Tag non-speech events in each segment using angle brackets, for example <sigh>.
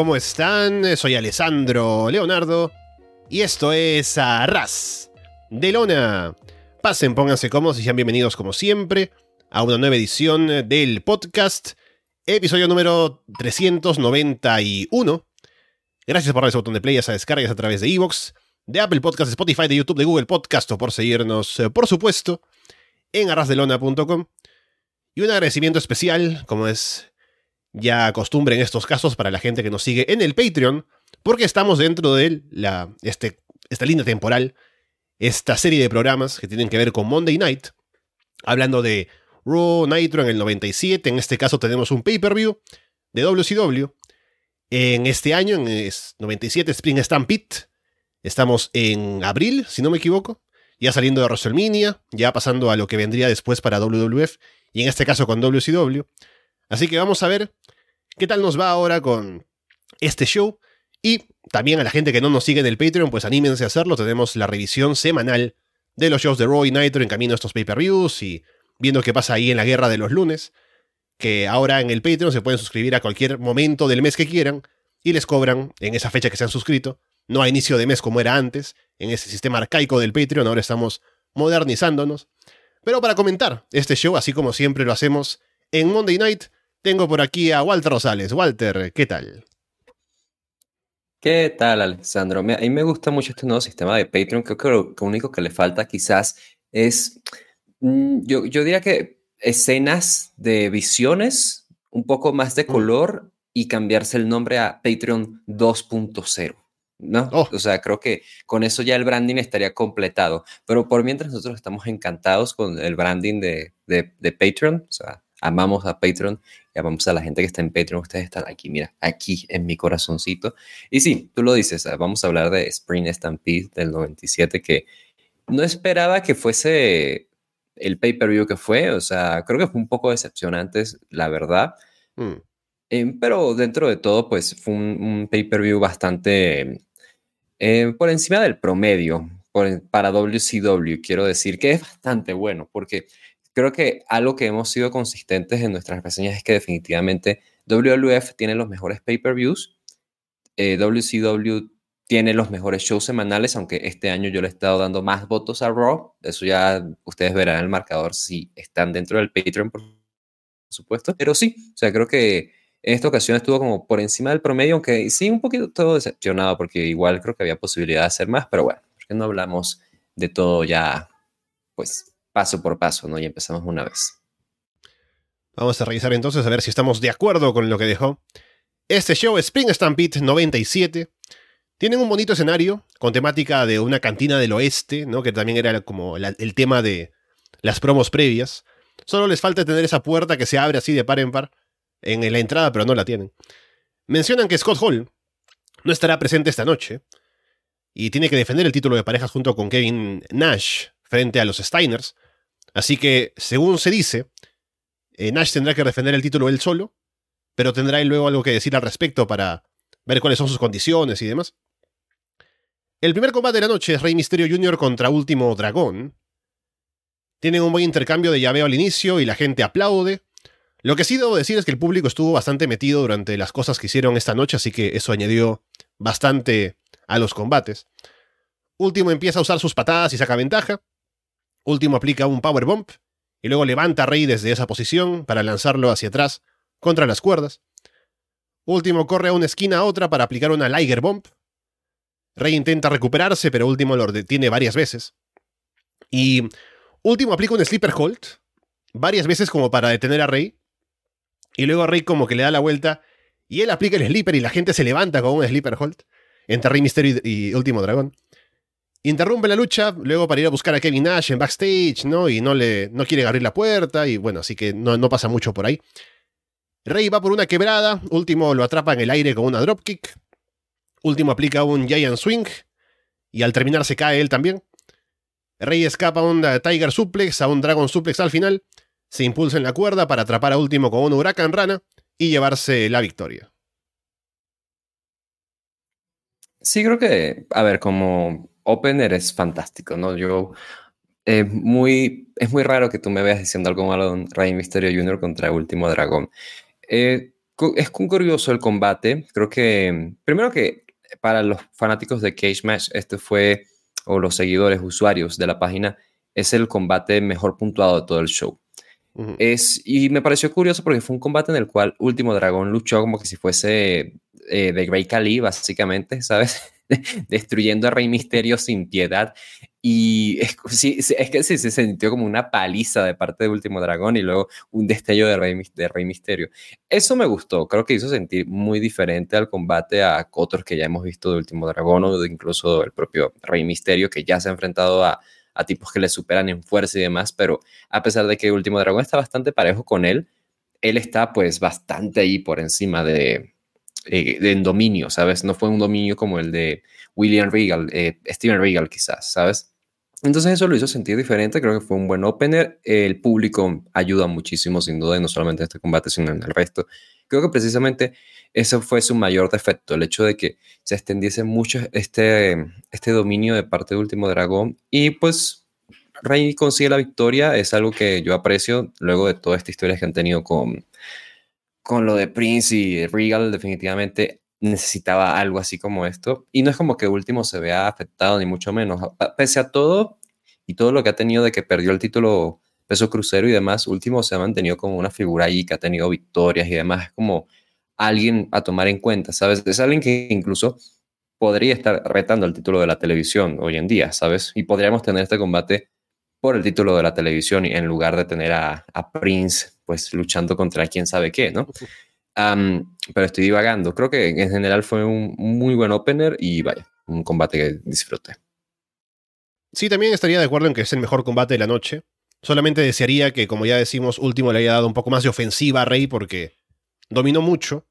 ¿cómo están? Soy Alessandro Leonardo y esto es Arras de Lona. Pasen, pónganse cómodos y sean bienvenidos como siempre a una nueva edición del podcast, episodio número 391. Gracias por darle ese botón de play, a descargas a través de Evox, de Apple Podcast, de Spotify, de YouTube, de Google Podcast o por seguirnos, eh, por supuesto, en arrasdelona.com. Y un agradecimiento especial, como es ya costumbre en estos casos para la gente que nos sigue en el Patreon, porque estamos dentro de la, este, esta línea temporal, esta serie de programas que tienen que ver con Monday Night, hablando de Raw Nitro en el 97, en este caso tenemos un pay-per-view de WCW. En este año, en 97 Spring Stampede, estamos en abril, si no me equivoco, ya saliendo de WrestleMania, ya pasando a lo que vendría después para WWF, y en este caso con WCW. Así que vamos a ver qué tal nos va ahora con este show. Y también a la gente que no nos sigue en el Patreon, pues anímense a hacerlo. Tenemos la revisión semanal de los shows de Raw y Nitro en camino a estos pay-per-views y viendo qué pasa ahí en la guerra de los lunes. Que ahora en el Patreon se pueden suscribir a cualquier momento del mes que quieran y les cobran en esa fecha que se han suscrito. No a inicio de mes como era antes, en ese sistema arcaico del Patreon, ahora estamos modernizándonos. Pero para comentar este show, así como siempre lo hacemos en Monday Night, tengo por aquí a Walter Rosales. Walter, ¿qué tal? ¿Qué tal, Alessandro? A mí me gusta mucho este nuevo sistema de Patreon. Creo que lo, único que le falta quizás es, mm, yo, yo diría que escenas de visiones, un poco más de mm. color y cambiarse el nombre a Patreon 2.0. ¿no? Oh. O sea, creo que con eso ya el branding estaría completado. Pero por mientras nosotros estamos encantados con el branding de, de, de Patreon, o sea, amamos a Patreon y amamos a la gente que está en Patreon. Ustedes están aquí, mira, aquí en mi corazoncito. Y sí, tú lo dices, ah, vamos a hablar de Spring Stampede del 97, que no esperaba que fuese el pay-per-view que fue. O sea, creo que fue un poco decepcionante, la verdad. Mm. Em, pero dentro de todo, pues fue un, pay-per-view bastante eh, por encima del promedio para WCW. Quiero decir que es bastante bueno, porque creo que algo que hemos sido consistentes en nuestras reseñas es que definitivamente WWF tiene los mejores pay-per-views, WCW eh, tiene los mejores shows semanales, aunque este año yo le he estado dando más votos a Raw. Eso ya ustedes verán el marcador si están dentro del Patreon, por supuesto. Pero sí, o sea, creo que en esta ocasión estuvo como por encima del promedio, aunque sí un poquito todo decepcionado, porque igual creo que había posibilidad de hacer más, pero bueno, ¿por qué no hablamos de todo ya, pues, paso por paso, ¿no? Y empezamos una vez. Vamos a revisar entonces a ver si estamos de acuerdo con lo que dejó. Este show Spring Stampede 97. Tienen un bonito escenario con temática de una cantina del oeste, ¿no? Que también era como el tema de las promos previas. Solo les falta tener esa puerta que se abre así de par en par en la entrada, pero no la tienen. Mencionan que Scott Hall no estará presente esta noche y tiene que defender el título de parejas junto con Kevin Nash frente a los Steiners. Así que, según se dice, eh, Nash tendrá que defender el título él solo, pero tendrá él luego algo que decir al respecto para ver cuáles son sus condiciones y demás. El primer combate de la noche es Rey Mysterio Jr. contra Último Dragón. Tienen un buen intercambio de llaveo al inicio y la gente aplaude. Lo que sí debo decir es que el público estuvo bastante metido durante las cosas que hicieron esta noche, así que eso añadió bastante a los combates. Último empieza a usar sus patadas y saca ventaja. Último aplica un power bump y luego levanta a Rey desde esa posición para lanzarlo hacia atrás contra las cuerdas. Último corre a una esquina a otra para aplicar una Liger Bomb. Rey intenta recuperarse, pero Último lo detiene varias veces. Y Último aplica un Sleeper Hold varias veces como para detener a Rey. Y luego Rey como que le da la vuelta y él aplica el Sleeper y la gente se levanta con un Sleeper Hold entre Rey Mysterio y Último Dragón. Interrumpe la lucha, luego para ir a buscar a Kevin Nash en backstage, ¿no? Y no le no quieren abrir la puerta, y bueno, así que no, no pasa mucho por ahí. Rey va por una quebrada, último lo atrapa en el aire con una dropkick. Último aplica un Giant Swing, y al terminar se cae él también. Rey escapa a un Tiger Suplex, a un Dragon Suplex al final, se impulsa en la cuerda para atrapar a último con un Huracán Rana y llevarse la victoria. Sí, creo que, a ver, como opener es fantástico, ¿no? Yo, eh, muy, es muy raro que tú me veas diciendo algo malo de Rey Mysterio Jr. contra Último Dragón. Eh, es curioso el combate. Creo que, primero que para los fanáticos de Cage Match, este fue, o los seguidores, usuarios de la página, es el combate mejor puntuado de todo el show. es, y me pareció curioso porque fue un combate en el cual Último Dragón luchó como que si fuese eh, de Grey Khali, básicamente, ¿sabes? <laughs> Destruyendo a Rey Misterio sin piedad. Y es, que sí, se sintió como una paliza de parte de Último Dragón y luego un destello de Rey, de Rey Misterio. Eso me gustó, creo que hizo sentir muy diferente al combate a otros que ya hemos visto de Último Dragón o incluso el propio Rey Misterio que ya se ha enfrentado a, a tipos que le superan en fuerza y demás, pero a pesar de que Último Dragón está bastante parejo con él, él está pues bastante ahí por encima de, eh, en dominio, ¿sabes? No fue un dominio como el de William Regal, eh, Steven Regal quizás, ¿sabes? Entonces eso lo hizo sentir diferente, creo que fue un buen opener, el público ayuda muchísimo sin duda, y no solamente en este combate, sino en el resto. Creo que precisamente ese fue su mayor defecto, el hecho de que se extendiese mucho este, este dominio de parte de Último Dragón y pues Rey consigue la victoria, es algo que yo aprecio luego de toda esta historia que han tenido con, con lo de Prince y Regal, definitivamente necesitaba algo así como esto. Y no es como que último se vea afectado, ni mucho menos. Pese a todo y todo lo que ha tenido de que perdió el título peso crucero y demás, último se ha mantenido como una figura ahí que ha tenido victorias y demás. Es como alguien a tomar en cuenta, ¿sabes? Es alguien que incluso podría estar retando el título de la televisión hoy en día, ¿sabes? Y podríamos tener este combate por el título de la televisión en lugar de tener a, a Prince pues luchando contra quién sabe qué, ¿no? pero estoy divagando. Creo que en general fue un muy buen opener y vaya, un combate que disfruté. Sí, también estaría de acuerdo en que es el mejor combate de la noche. Solamente desearía que, como ya decimos, último le haya dado un poco más de ofensiva a Rey porque dominó mucho.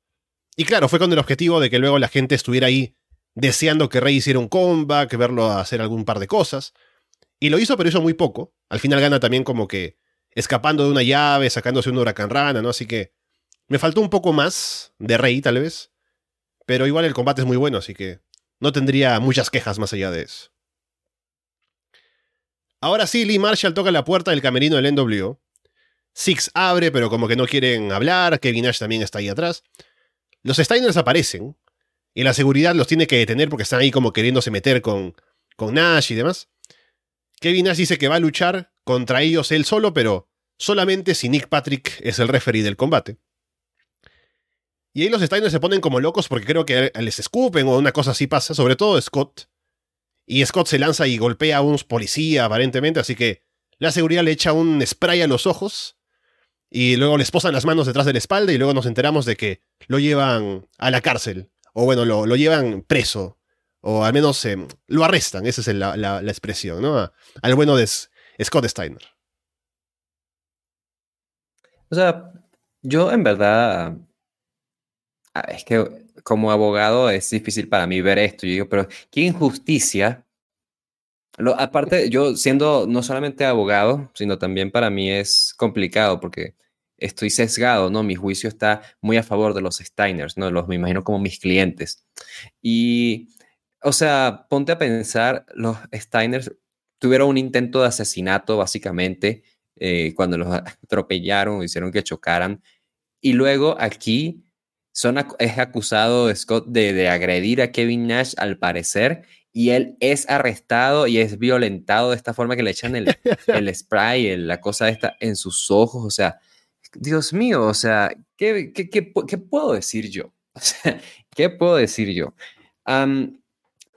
Y claro, fue con el objetivo de que luego la gente estuviera ahí deseando que Rey hiciera un comeback, verlo hacer algún par de cosas. Y lo hizo, pero hizo muy poco. Al final gana también como que escapando de una llave, sacándose un huracán rana, ¿no? Así que me faltó un poco más de Rey, tal vez. Pero igual el combate es muy bueno, así que no tendría muchas quejas más allá de eso. Ahora sí, Lee Marshall toca la puerta del camerino del NWO. Six abre, pero como que no quieren hablar. Kevin Nash también está ahí atrás. Los Steiners aparecen. Y la seguridad los tiene que detener porque están ahí como queriéndose meter con, con Nash y demás. Kevin Nash dice que va a luchar contra ellos él solo, pero solamente si Nick Patrick es el referee del combate. Y ahí los Steiners se ponen como locos porque creo que les escupen o una cosa así pasa, sobre todo Scott. Y Scott se lanza y golpea a unos policías aparentemente, así que la seguridad le echa un spray a los ojos y luego les posan las manos detrás de la espalda y luego nos enteramos de que lo llevan a la cárcel. O bueno, lo, lo llevan preso. O al menos eh, lo arrestan, esa es la, la, expresión, ¿no? Al bueno de Scott Steiner. O sea, yo en verdad Ah, es que como abogado es difícil para mí ver esto. Yo digo, pero qué injusticia. Lo, aparte, yo siendo no solamente abogado, sino también para mí es complicado porque estoy sesgado, ¿no? Mi juicio está muy a favor de los Steiners, ¿no? Los me imagino como mis clientes. Y, o sea, ponte a pensar, los Steiners tuvieron un intento de asesinato, básicamente, eh, cuando los <laughs> atropellaron, hicieron que chocaran. Y luego aquí es acusado Scott de, agredir a Kevin Nash al parecer y él es arrestado y es violentado de esta forma que le echan el, <laughs> el spray, la cosa esta en sus ojos, o sea, Dios mío, o sea, ¿qué, qué, qué, qué puedo decir yo? <laughs> ¿Qué puedo decir yo?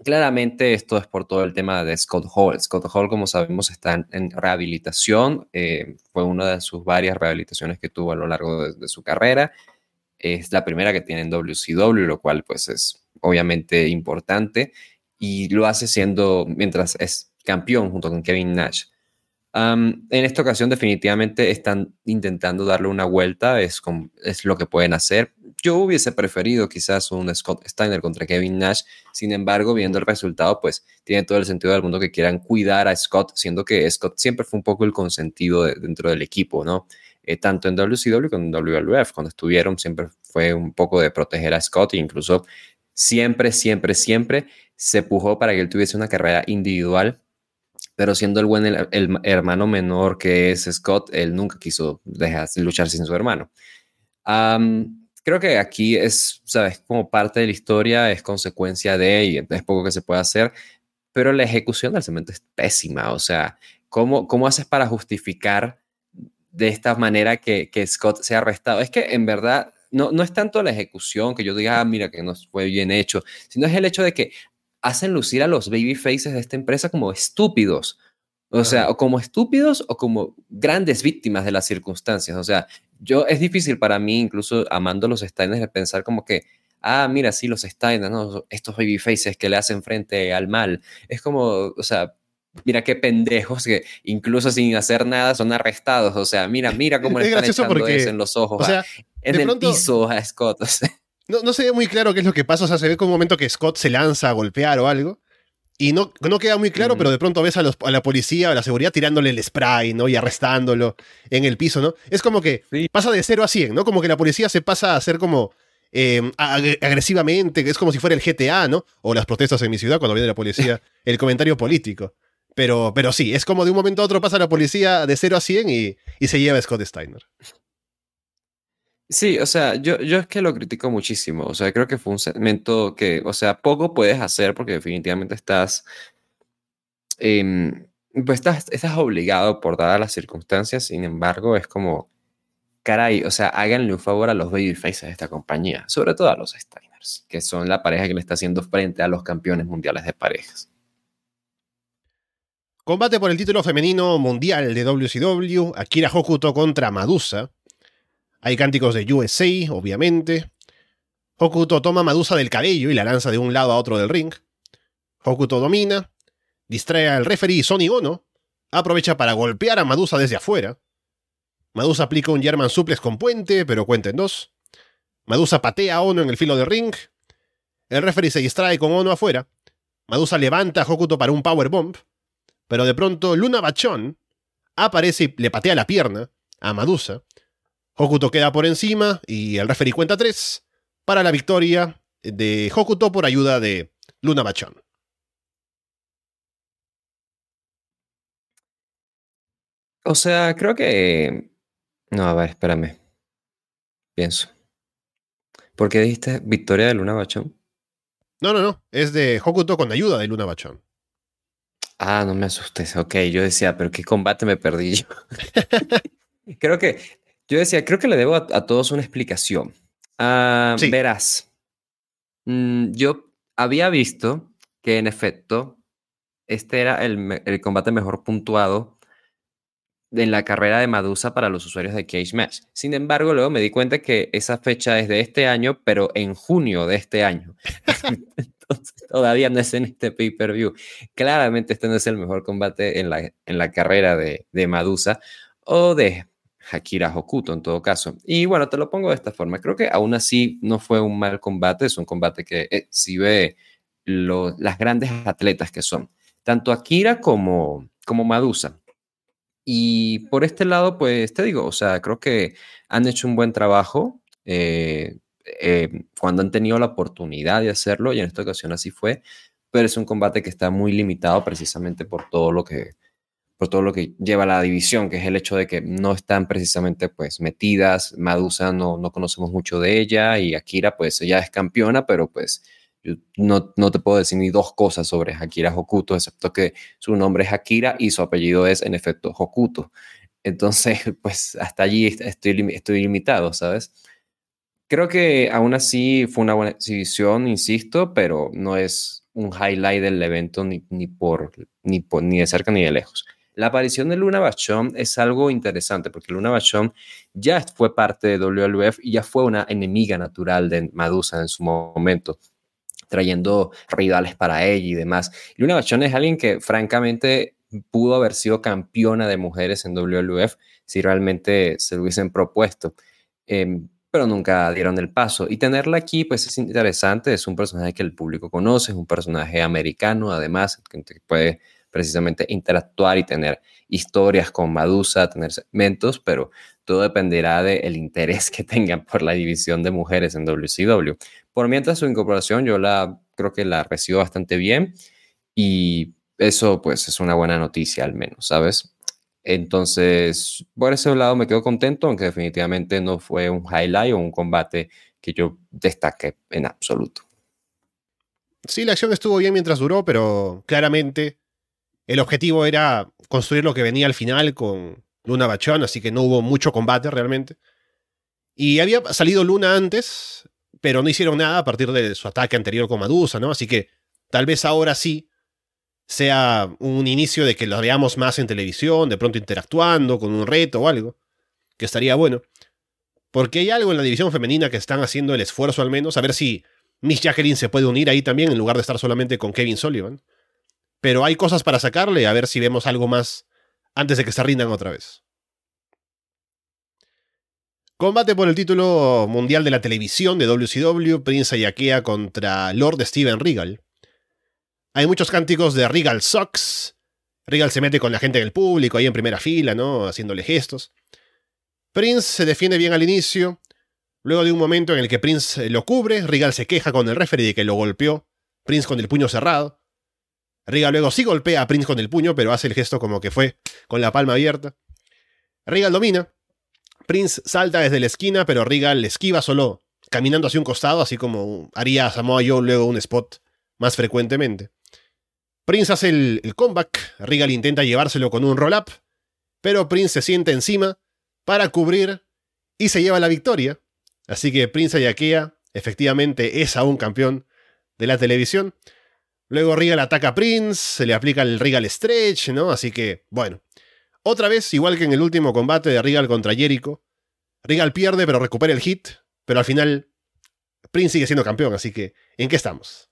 Claramente esto es por todo el tema de Scott Hall. Scott Hall, como sabemos, está en, rehabilitación. Eh, fue una de sus varias rehabilitaciones que tuvo a lo largo de su carrera. Es la primera que tiene en WCW, lo cual pues es obviamente importante y lo hace siendo mientras es campeón junto con Kevin Nash. en esta ocasión definitivamente están intentando darle una vuelta, es, es lo que pueden hacer. Yo hubiese preferido quizás un Scott Steiner contra Kevin Nash, sin embargo, viendo el resultado, pues tiene todo el sentido del mundo que quieran cuidar a Scott, siendo que Scott siempre fue un poco el consentido dentro del equipo, ¿no? Eh, tanto en WCW como en WWF. Cuando estuvieron siempre fue un poco de proteger a Scott e incluso siempre, siempre, siempre se pujó para que él tuviese una carrera individual. Pero siendo el buen el, hermano menor que es Scott, él nunca quiso dejar luchar sin su hermano. Creo que aquí es, sabes, como parte de la historia, es consecuencia de, y es poco que se puede hacer, pero la ejecución del cemento es pésima. O sea, ¿cómo, cómo haces para justificar de esta manera que, que Scott sea arrestado? Es que en verdad no, no es tanto la ejecución que yo diga, ah, mira que no fue bien hecho, sino es el hecho de que hacen lucir a los baby faces de esta empresa como estúpidos. O sea, o como estúpidos o como grandes víctimas de las circunstancias. O sea, yo es difícil para mí, incluso amando los Steiners, de pensar como que, ah, mira, sí, los Steiners, ¿no? estos baby faces que le hacen frente al mal. Es como, o sea, mira qué pendejos que incluso sin hacer nada son arrestados. O sea, mira, mira cómo le están echando eso en los ojos. O sea, en el piso a Scott. no, no se ve muy claro qué es lo que pasa. O sea, se ve como un momento que Scott se lanza a golpear o algo. Y no, no queda muy claro, pero de pronto ves a, los, a, la policía o a la seguridad tirándole el spray, ¿no? Y arrestándolo en el piso, ¿no? Es como que pasa de 0 a 100, ¿no? Como que la policía se pasa a hacer como eh, agresivamente, es como si fuera el GTA, ¿no? O las protestas en mi ciudad cuando viene la policía, <laughs> el comentario político. Pero, pero sí, es como de un momento a otro pasa la policía de 0 a 100 y, y se lleva a Scott Steiner. Sí, o sea, yo, yo es que lo critico muchísimo. O sea, creo que fue un segmento que, o sea, poco puedes hacer porque definitivamente estás, em, pues estás, estás obligado por dadas las circunstancias. Sin embargo, es como, caray, o sea, háganle un favor a los babyfaces de esta compañía, sobre todo a los Steiners, que son la pareja que le está haciendo frente a los campeones mundiales de parejas. Combate por el título femenino mundial de WCW, Akira Hokuto contra Madusa. Hay cánticos de USA, obviamente. Hokuto toma a Madusa del cabello y la lanza de un lado a otro del ring. Hokuto domina, distrae al referee Sonny Ono, aprovecha para golpear a Madusa desde afuera. Madusa aplica un German suplex con puente, pero cuenta en dos. Madusa patea a Ono en el filo del ring. El referee se distrae con Ono afuera. Madusa levanta a Hokuto para un powerbomb. Pero de pronto Luna Bachón aparece y le patea la pierna a Madusa. Hokuto queda por encima y el referee cuenta tres para la victoria de Hokuto por ayuda de Luna Bachón. O sea, creo que... No, a ver, espérame. Pienso. ¿Por qué dijiste victoria de Luna Bachón? No, no, no. Es de Hokuto con ayuda de Luna Bachón. Ah, no me asustes. Ok, yo decía, pero qué combate me perdí yo. <laughs> creo que yo decía, creo que le debo a, todos una explicación. Ah, verás, mm, yo había visto que en efecto este era el, el, combate mejor puntuado en la carrera de Madusa para los usuarios de Cage Match. Sin embargo, luego me di cuenta que esa fecha es de este año, pero en junio de este año. <laughs> Entonces, todavía no es en este pay-per-view. Claramente este no es el mejor combate en la, en la carrera de, de Madusa o de Akira Hokuto en todo caso. Y bueno, te lo pongo de esta forma. Creo que aún así no fue un mal combate, es un combate que exhibe las grandes atletas que son, tanto Akira como, como Madusa. Y por este lado, pues te digo, o sea, creo que han hecho un buen trabajo eh, eh, cuando han tenido la oportunidad de hacerlo, y en esta ocasión así fue, pero es un combate que está muy limitado precisamente por todo lo que, por todo lo que lleva la división, que es el hecho de que no están precisamente pues metidas, Madusa no, no conocemos mucho de ella y Akira pues ella es campeona, pero pues no, no te puedo decir ni dos cosas sobre Akira Hokuto, excepto que su nombre es Akira y su apellido es en efecto Hokuto. Entonces, <laughs> pues hasta allí estoy, estoy limitado, ¿sabes? Creo que aún así fue una buena exhibición, insisto, pero no es un highlight del evento ni, ni, por, ni, por, ni de cerca ni de lejos. La aparición de Luna Bachón es algo interesante porque Luna Bachón ya fue parte de WWF y ya fue una enemiga natural de Madusa en su momento, trayendo rivales para ella y demás. Luna Bachón es alguien que francamente pudo haber sido campeona de mujeres en WWF si realmente se lo hubiesen propuesto. Em, pero nunca dieron el paso. Y tenerla aquí, pues es interesante, es un personaje que el público conoce, es un personaje americano, además, que puede precisamente interactuar y tener historias con Madusa, tener segmentos, pero todo dependerá del interés que tengan por la división de mujeres en WCW. Por mientras su incorporación yo la creo que la recibo bastante bien y eso pues es una buena noticia al menos, ¿sabes? Entonces, por ese lado me quedo contento, aunque definitivamente no fue un highlight o un combate que yo destaque en absoluto. Sí, la acción estuvo bien mientras duró, pero claramente el objetivo era construir lo que venía al final con Luna Bachón, así que no hubo mucho combate realmente. Y había salido Luna antes, pero no hicieron nada a partir de su ataque anterior con Madusa, ¿no? Así que tal vez ahora sí sea un inicio de que lo veamos más en televisión, de pronto interactuando con un reto o algo, que estaría bueno. Porque hay algo en la división femenina que están haciendo el esfuerzo al menos, a ver si Miss Jacqueline se puede unir ahí también en lugar de estar solamente con Kevin Sullivan. Pero hay cosas para sacarle, a ver si vemos algo más antes de que se rindan otra vez. Combate por el título mundial de la televisión de WCW, Prince Ayakea contra Lord Steven Regal. Hay muchos cánticos de Regal Sucks. Regal se mete con la gente del público ahí en primera fila, ¿no? Haciéndole gestos. Prince se defiende bien al inicio. Luego de un momento en el que Prince lo cubre, Regal se queja con el referee de que lo golpeó. Prince con el puño cerrado. Regal luego sí golpea a Prince con el puño, pero hace el gesto como que fue con la palma abierta. Regal domina. Prince salta desde la esquina, pero Regal le esquiva solo caminando hacia un costado, así como haría Samoa Joe luego un spot más frecuentemente. Prince hace el, comeback, Regal intenta llevárselo con un roll-up, pero Prince se siente encima para cubrir y se lleva la victoria. Así que Prince Ayakea efectivamente es aún campeón de la televisión. Luego Regal ataca a Prince, se le aplica el Regal Stretch, ¿no? Así que, bueno. Otra vez, igual que en el último combate de Regal contra Jericho, Regal pierde pero recupera el hit, pero al final Prince sigue siendo campeón, así que, ¿en qué estamos?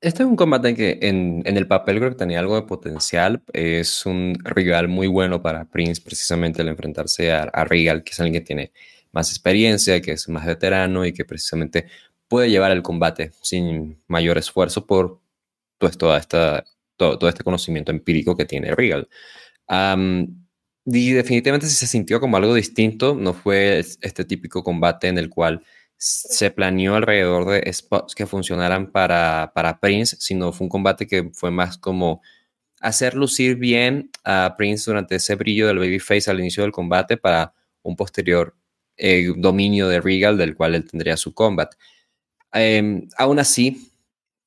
Este es un combate que en, el papel creo que tenía algo de potencial. Es un rival muy bueno para Prince, precisamente al enfrentarse a, a Regal, que es alguien que tiene más experiencia, que es más veterano y que precisamente puede llevar el combate sin mayor esfuerzo por pues, toda esta, todo, este conocimiento empírico que tiene Regal. y definitivamente se sintió como algo distinto, no fue este típico combate en el cual se planeó alrededor de spots que funcionaran para, para Prince, sino fue un combate que fue más como hacer lucir bien a Prince durante ese brillo del babyface al inicio del combate para un posterior eh, dominio de Regal del cual él tendría su combat. Em, aún así,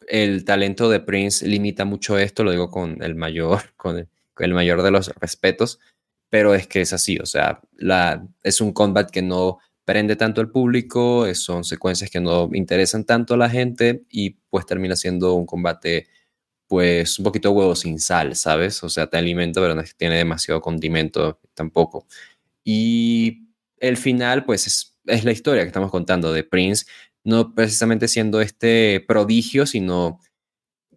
el talento de Prince limita mucho esto, lo digo con el mayor, <laughs> con el, mayor de los respetos, pero es que es así, o sea, es un combat que no prende tanto al público, eh, son secuencias que no interesan tanto a la gente y pues termina siendo un combate pues un poquito huevo sin sal, ¿sabes? O sea, te alimenta, pero no tiene demasiado condimento tampoco. Y el final pues es, es la historia que estamos contando de Prince, no precisamente siendo este prodigio, sino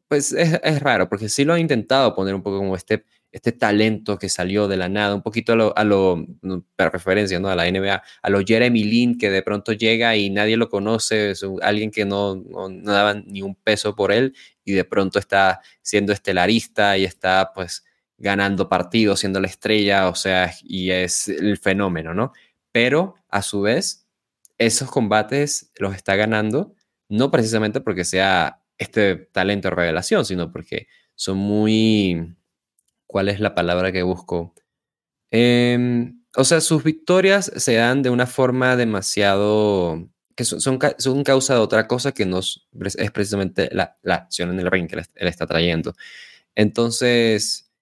pues es, es raro, porque sí lo ha intentado poner un poco como este este talento que salió de la nada, un poquito a lo, a lo referencia, ¿no? A la NBA, a lo Jeremy Lin, que de pronto llega y nadie lo conoce, es alguien que no, no, daba ni un peso por él y de pronto está siendo estelarista y está pues ganando partidos, siendo la estrella, o sea, y es el fenómeno, ¿no? Pero a su vez, esos combates los está ganando, no precisamente porque sea este talento revelación, sino porque son muy ¿Cuál es la palabra que busco? Em, o sea, sus victorias se dan de una forma demasiado que son, son, causa de otra cosa que no es precisamente la, acción en el ring que él, está trayendo. Entonces,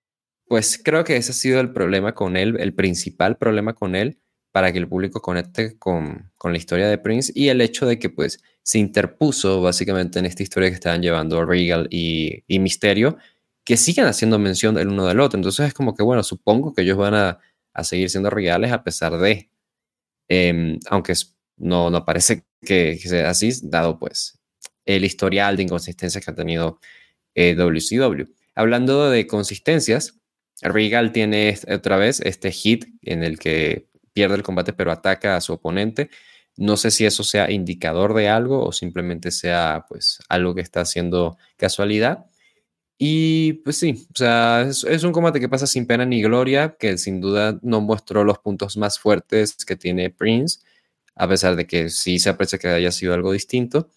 pues creo que ese ha sido el problema con él, el principal problema con él para que el público conecte con, con, la historia de Prince y el hecho de que pues se interpuso básicamente en esta historia que estaban llevando Regal y, y Misterio que sigan haciendo mención el uno del otro. Entonces es como que, bueno, supongo que ellos van a, seguir siendo reales a pesar de, em, aunque no, no parece que, sea así, dado pues el historial de inconsistencias que ha tenido WCW. Eh, Hablando de consistencias, Regal tiene otra vez este hit en el que pierde el combate pero ataca a su oponente. No sé si eso sea indicador de algo o simplemente sea pues algo que está haciendo casualidad. Y pues sí, o sea, es, un combate que pasa sin pena ni gloria, que sin duda no mostró los puntos más fuertes que tiene Prince, a pesar de que sí se aprecia que haya sido algo distinto.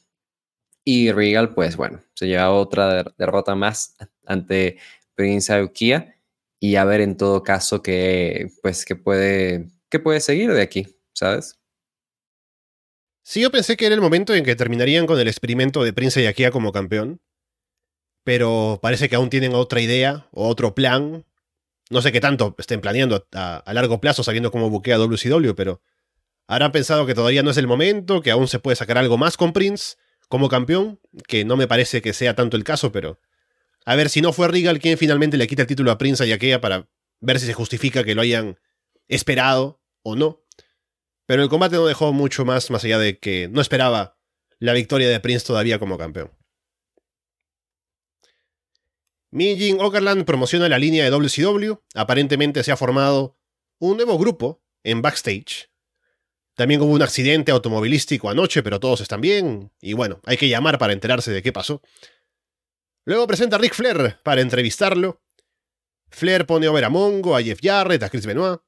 Y Regal, pues bueno, se lleva otra derrota más ante Prince Aokia y a ver en todo caso qué, pues, qué puede, qué puede seguir de aquí, ¿sabes? Sí, yo pensé que era el momento en que terminarían con el experimento de Prince Yakia como campeón. Pero parece que aún tienen otra idea o otro plan. No sé qué tanto estén planeando a, largo plazo sabiendo cómo buquea WCW, pero habrán pensado que todavía no es el momento, que aún se puede sacar algo más con Prince como campeón, que no me parece que sea tanto el caso, pero a ver si no fue Regal quien finalmente le quita el título a Prince a Yakea para ver si se justifica que lo hayan esperado o no. Pero el combate no dejó mucho más, más allá de que no esperaba la victoria de Prince todavía como campeón. Mijin Okerland promociona la línea de WCW. Aparentemente se ha formado un nuevo grupo en backstage. También hubo un accidente automovilístico anoche, pero todos están bien. Y bueno, hay que llamar para enterarse de qué pasó. Luego presenta a Rick Flair para entrevistarlo. Flair pone over a Mongo, a Jeff Jarrett, a Chris Benoit.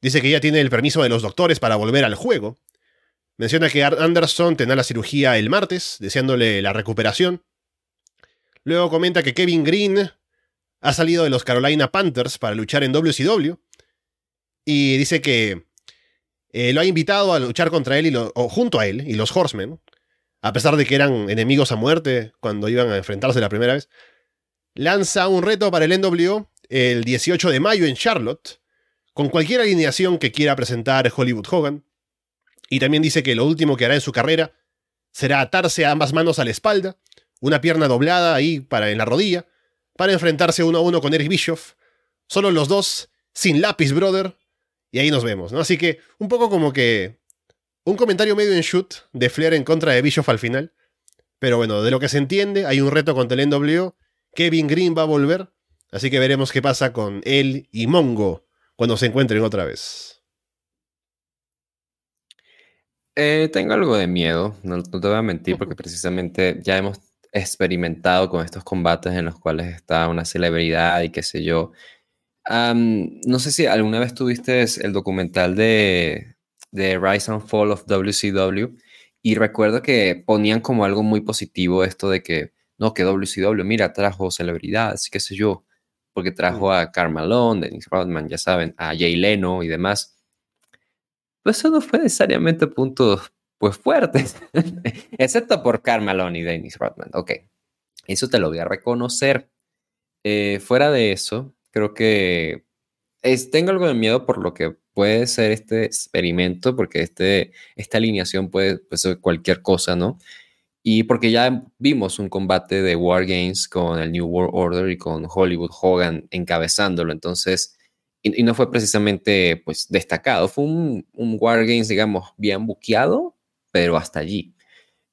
Dice que ya tiene el permiso de los doctores para volver al juego. Menciona que Anderson tendrá la cirugía el martes, deseándole la recuperación. Luego comenta que Kevin Green ha salido de los Carolina Panthers para luchar en WCW. Y dice que eh, lo ha invitado a luchar contra él y junto a él y los Horsemen. A pesar de que eran enemigos a muerte cuando iban a enfrentarse la primera vez. Lanza un reto para el NWO el 18 de mayo en Charlotte con cualquier alineación que quiera presentar Hollywood Hogan. Y también dice que lo último que hará en su carrera será atarse a ambas manos a la espalda, una pierna doblada ahí para en la rodilla, para enfrentarse uno a uno con Eric Bischoff. Solo los dos, sin lápiz, brother. Y ahí nos vemos, ¿no? Así que un poco como que un comentario medio en shoot de Flair en contra de Bischoff al final. Pero bueno, de lo que se entiende, hay un reto contra el NWO. Kevin Green va a volver. Así que veremos qué pasa con él y Mongo cuando se encuentren otra vez? Eh, tengo algo de miedo, no, te voy a mentir, porque precisamente ya hemos experimentado con estos combates en los cuales está una celebridad y qué sé yo. no sé si alguna vez tuviste el documental de, de Rise and Fall of WCW y recuerdo que ponían como algo muy positivo esto de que, no, que WCW, mira, trajo celebridades, qué sé yo porque trajo a Carmalone, Dennis Rodman, ya saben, a Jay Leno y demás. Pues eso no fue necesariamente puntos pues fuertes, <laughs> <laughs> excepto por Carmalone y Dennis Rodman. Ok, eso te lo voy a reconocer. Eh, fuera de eso, creo que es, tengo algo de miedo por lo que puede ser este experimento, porque este, esta alineación puede, puede ser cualquier cosa, ¿no? Y porque ya vimos un combate de War Games con el New World Order y con Hollywood Hogan encabezándolo. Entonces, y, no fue precisamente pues destacado. Fue un, un War Games, digamos, bien buqueado, pero hasta allí.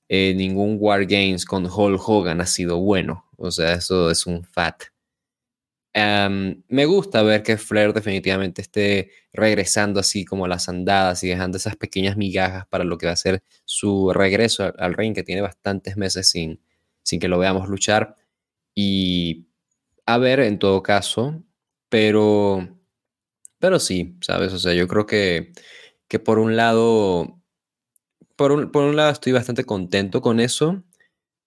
Eh, ningún War Games con Hulk Hogan ha sido bueno. O sea, eso es un fat me gusta ver que Flair definitivamente esté regresando así como las andadas y dejando esas pequeñas migajas para lo que va a ser su regreso al, ring, que tiene bastantes meses sin, sin que lo veamos luchar. Y a ver, en todo caso, pero, pero sí, ¿sabes? O sea, yo creo que, que por un lado, por un, por un lado estoy bastante contento con eso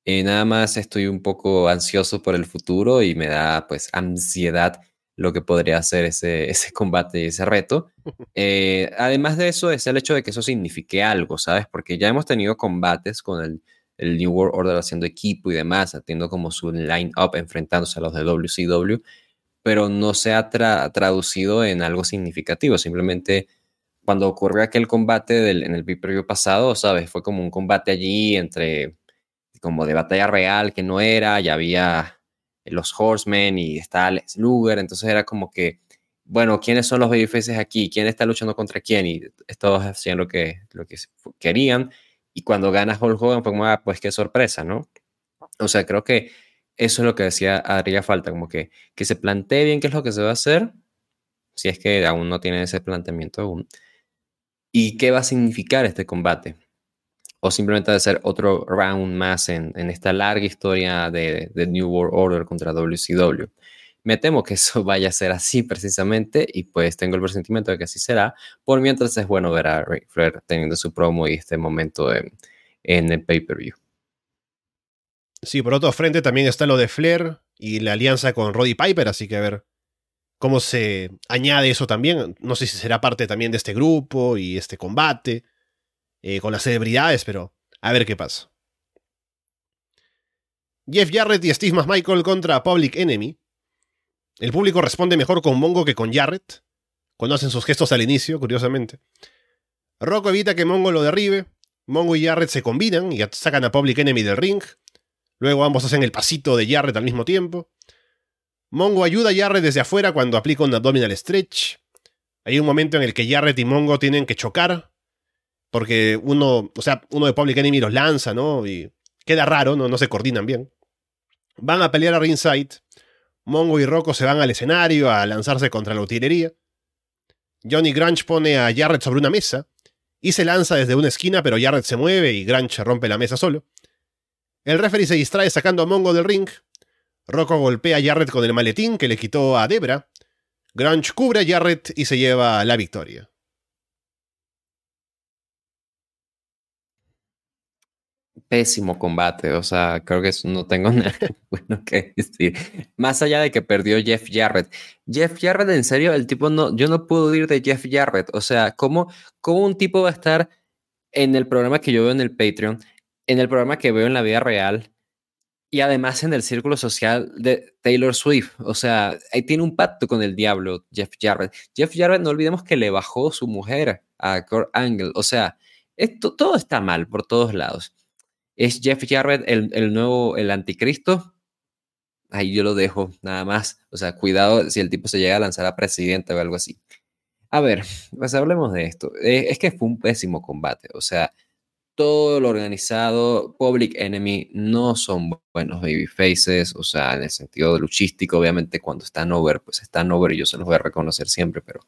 eh, nada más estoy un poco ansioso por el futuro y me da pues ansiedad lo que podría ser ese, <laughs> ese combate y ese reto. <laughs> Eh, además de eso, es el hecho de que eso signifique algo, ¿sabes? Porque ya hemos tenido combates con el, el New World Order haciendo equipo y demás, haciendo como su line-up enfrentándose a los de WCW, pero no se ha traducido en algo significativo. Simplemente cuando ocurrió aquel combate del, en el pay pasado, ¿sabes? Fue como un combate allí entre como de batalla real que no era, ya había los Horsemen y está Alex Luger, entonces era como que, bueno, ¿quiénes son los babyfaces aquí? ¿Quién está luchando contra quién? Y todos hacían lo que, lo que querían. Y cuando gana Hulk Hogan, pues, pues qué sorpresa, ¿no? O sea, creo que eso es lo que decía, haría falta, como que, que se plantee bien qué es lo que se va a hacer, si es que aún no tiene ese planteamiento aún, y qué va a significar este combate o simplemente de ser otro round más en, esta larga historia de, New World Order contra WCW. Me temo que eso <laughs> vaya a ser así precisamente y pues tengo el presentimiento de que así será. Por mientras es bueno ver a Ric Flair teniendo su promo y este momento en, en el pay-per-view. Sí, por otro frente también está lo de Flair y la alianza con Roddy Piper, así que a ver cómo se añade eso también. No sé si será parte también de este grupo y este combate. Eh, con las celebridades, pero a ver qué pasa. Jeff Jarrett y Steve McMichael contra Public Enemy. El público responde mejor con Mongo que con Jarrett. Conocen sus gestos al inicio, curiosamente. Rocco evita que Mongo lo derribe. Mongo y Jarrett se combinan y sacan a Public Enemy del ring. Luego ambos hacen el pasito de Jarrett al mismo tiempo. Mongo ayuda a Jarrett desde afuera cuando aplica un abdominal stretch. Hay un momento en el que Jarrett y Mongo tienen que chocar. Porque uno, o sea, uno de Public Enemy los lanza, ¿no? Y queda raro, ¿no? No se coordinan bien. Van a pelear a ringside. Mongo y Rocco se van al escenario a lanzarse contra la utilería. Johnny Grunge pone a Jarrett sobre una mesa y se lanza desde una esquina, pero Jarrett se mueve y Grunge rompe la mesa solo. El referee se distrae sacando a Mongo del ring. Rocco golpea a Jarrett con el maletín que le quitó a Debra. Grunge cubre a Jarrett y se lleva la victoria. Pésimo combate, o sea, creo que no tengo <laughs> nada bueno que decir. Más allá de que perdió Jeff Jarrett. Jeff Jarrett, en serio, el tipo no, yo no puedo ir de Jeff Jarrett. O sea, ¿cómo, ¿cómo un tipo va a estar en el programa que yo veo en el Patreon, en el programa que veo en la vida real, y además en el círculo social de Taylor Swift. O sea, ahí tiene un pacto con el diablo, Jeff Jarrett. Jeff Jarrett, no olvidemos que le bajó su mujer a Kurt Angle. O sea, esto, todo está mal por todos lados. ¿Es Jeff Jarrett el, nuevo, el anticristo? Ahí yo lo dejo, nada más. O sea, cuidado si el tipo se llega a lanzar a presidente o algo así. A ver, pues hablemos de esto. Eh, es que fue un pésimo combate. O sea, todo lo organizado, Public Enemy, no son buenos babyfaces, o sea, en el sentido luchístico, obviamente cuando están over, pues están over y yo se los voy a reconocer siempre, pero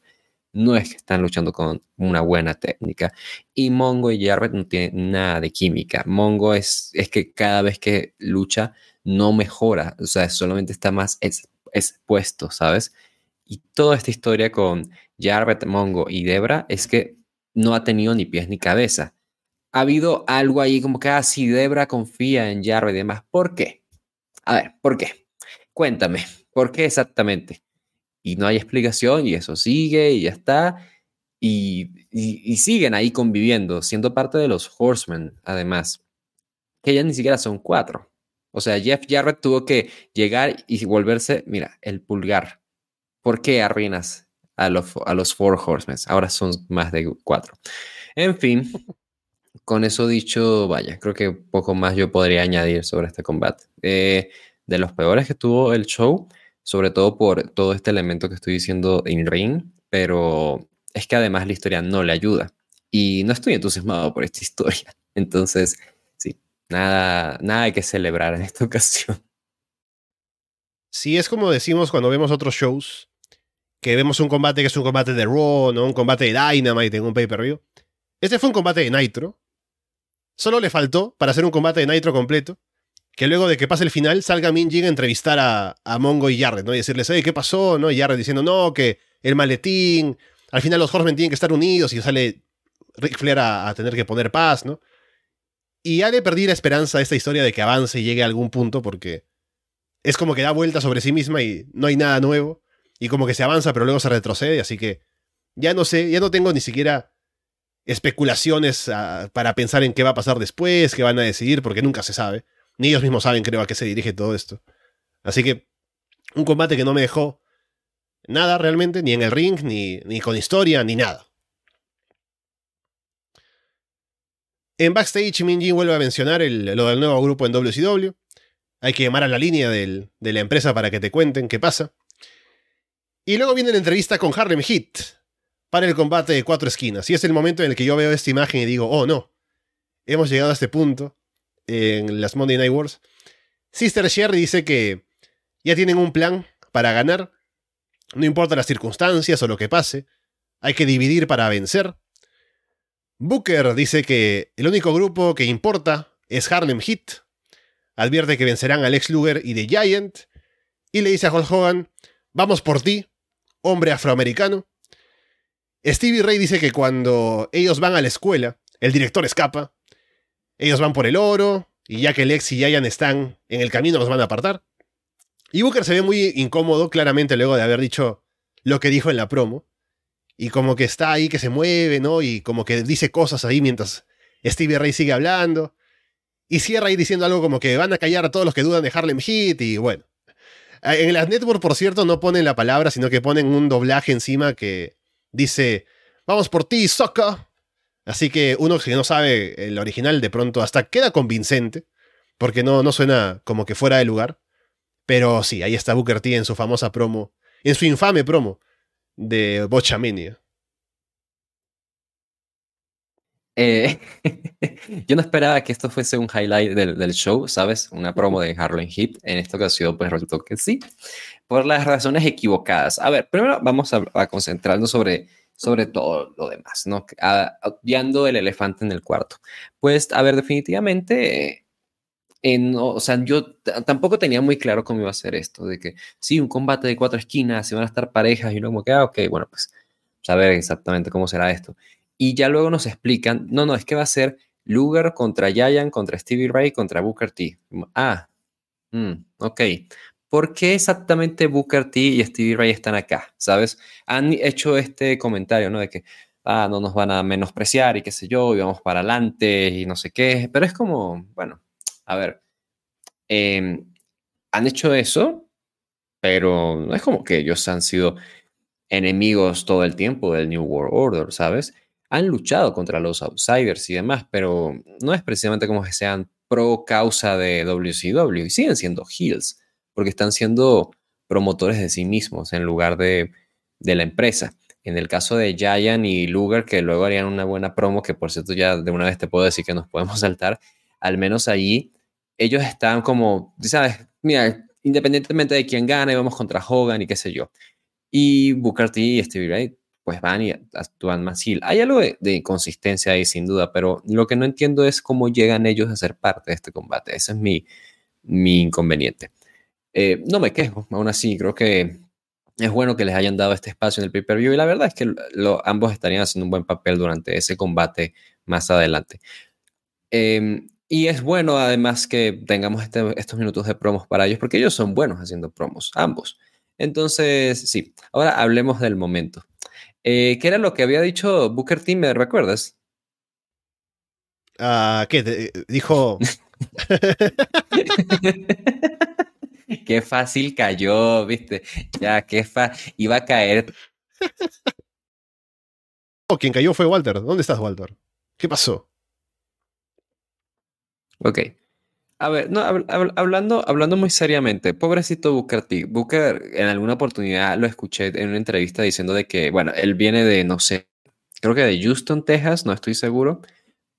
no es que están luchando con una buena técnica. Y Mongo y Jarrett no tienen nada de química. Mongo es, es que cada vez que lucha no mejora, o sea, solamente está más expuesto, ¿sabes? Y toda esta historia con Jarrett, Mongo y Debra es que no ha tenido ni pies ni cabeza ha habido algo ahí como que, ah, si Debra confía en Jarrett y demás. ¿Por qué? A ver, ¿por qué? Cuéntame, ¿por qué exactamente? Y no hay explicación y eso sigue y ya está. Y, y, siguen ahí conviviendo, siendo parte de los Horsemen, además, que ya ni siquiera son cuatro. O sea, Jeff Jarrett tuvo que llegar y volverse, mira, el pulgar. ¿Por qué arruinas a los, a los Four Horsemen? Ahora son más de cuatro. En fin, <laughs> con eso dicho, vaya, creo que poco más yo podría añadir sobre este combate. Eh, de los peores que tuvo el show, sobre todo por todo este elemento que estoy diciendo en ring, pero es que además la historia no le ayuda. Y no estoy entusiasmado por esta <laughs> historia. Entonces, sí, nada, nada hay que celebrar en esta <laughs> ocasión. Sí, es como decimos cuando vemos otros shows, que vemos un combate que es un combate de Raw, ¿no? un combate de Dynamite en un pay-per-view. Este fue un combate de Nitro, Solo le faltó, para hacer un combate de Nitro completo, que luego de que pase el final salga Min a entrevistar a, Mongo y Jarrett, ¿no? Y decirles, oye, ¿qué pasó? ¿no? Y Jarrett diciendo, no, que el maletín, al final los Horsemen tienen que estar unidos y sale Ric Flair a, tener que poner paz, ¿no? Y ya le perdí la esperanza a esta historia de que avance y llegue a algún punto porque es como que da vuelta sobre sí misma y no hay nada nuevo. Y como que se avanza pero luego se retrocede, así que ya no sé, ya no tengo ni siquiera especulaciones ah, para pensar en qué va a pasar después, qué van a decidir, porque nunca se sabe. Ni ellos mismos saben, creo, a qué se dirige todo esto. Así que un combate que no me dejó nada realmente, ni en el ring, ni, ni con historia, ni nada. En backstage, Minjin vuelve a mencionar lo del nuevo grupo en WCW. Hay que llamar a la línea de la empresa para que te cuenten qué pasa. Y luego viene la entrevista con Harlem Heat, para el combate de cuatro esquinas. Y es el momento en el que yo veo esta imagen y digo, oh no, hemos llegado a este punto en las Monday Night Wars. Sister Sherry dice que ya tienen un plan para ganar, no importa las circunstancias o lo que pase, hay que dividir para vencer. Booker dice que el único grupo que importa es Harlem Heat, advierte que vencerán a Lex Luger y The Giant, y le dice a Hulk Hogan, vamos por ti, hombre afroamericano. Stevie Ray dice que cuando ellos van a la escuela, el director escapa, ellos van por el oro, y ya que Lex y Giant están en el camino, los van a apartar. Y Booker se ve muy incómodo, claramente, luego de haber dicho lo que dijo en la promo. Y como que está ahí, que se mueve, ¿no? Y como que dice cosas ahí mientras Stevie Ray sigue hablando. Y cierra ahí diciendo algo como que van a callar a todos los que dudan de Harlem Heat y bueno. En las network, por cierto, no ponen la palabra, sino que ponen un doblaje encima que dice, vamos por ti, soca. Así que uno que no sabe el original de pronto hasta queda convincente, porque no, no suena como que fuera de lugar. Pero sí, ahí está Booker T en su famosa promo, en su infame promo de Bochamania. Eh, <laughs> yo no esperaba que esto fuese un highlight del, show, ¿sabes? Una promo de Harlem Heat. En esta ocasión, pues resultó que sí, por las razones equivocadas. A ver, primero vamos a, concentrarnos sobre, sobre todo lo demás, ¿no? Obviando el elefante en el cuarto. Pues, a ver, definitivamente, en, o sea, yo tampoco tenía muy claro cómo iba a ser esto, de que sí, un combate de cuatro esquinas, y van a estar parejas, y uno como que, ah, ok, bueno, pues, saber exactamente cómo será esto. Y ya luego nos explican, no, no, es que va a ser Luger contra Giant, contra Stevie Ray, contra Booker T. Ah, mm, ok. ¿Por qué exactamente Booker T y Stevie Ray están acá? ¿Sabes? Han hecho este comentario, ¿no? De que, ah, no nos van a menospreciar y qué sé yo, y vamos para adelante y no sé qué. Pero es como, bueno, a ver, em, han hecho eso, pero no es como que ellos han sido enemigos todo el tiempo del New World Order, ¿sabes? han luchado contra los outsiders y demás, pero no es precisamente como que sean pro causa de WCW y siguen siendo heels, porque están siendo promotores de sí mismos en lugar de, de la empresa. En el caso de Giant y Luger, que luego harían una buena promo, que por cierto ya de una vez te puedo decir que nos podemos <laughs> saltar, al menos allí ellos están como, sabes, mira, independientemente de quién gane, vamos contra Hogan y qué sé yo. Y Booker T y Stevie Ray pues van y actúan más Hay algo de, inconsistencia ahí sin duda, pero lo que no entiendo es cómo llegan ellos a ser parte de este combate. Ese es mi, mi inconveniente. Eh, no me quejo, aún así, creo que es bueno que les hayan dado este espacio en el pay-per-view y la verdad es que ambos estarían haciendo un buen papel durante ese combate más adelante. Em, y es bueno además que tengamos este, estos minutos de promos para ellos porque ellos son buenos haciendo promos, ambos. Entonces, sí, ahora hablemos del momento. Eh, ¿Qué era lo que había dicho Booker T? ¿Me recuerdas? Ah, ¿Qué? Dijo. <laughs> <laughs> <laughs> qué fácil cayó, viste. Ya, qué fácil. Iba a caer. Oh, quien cayó fue Walter. ¿Dónde estás, Walter? ¿Qué pasó? Ok. A ver, no, hablando, hablando muy seriamente, pobrecito Booker T. Booker en alguna oportunidad lo escuché en una entrevista diciendo de que, bueno, él viene de, no sé, creo que de Houston, Texas, no estoy seguro,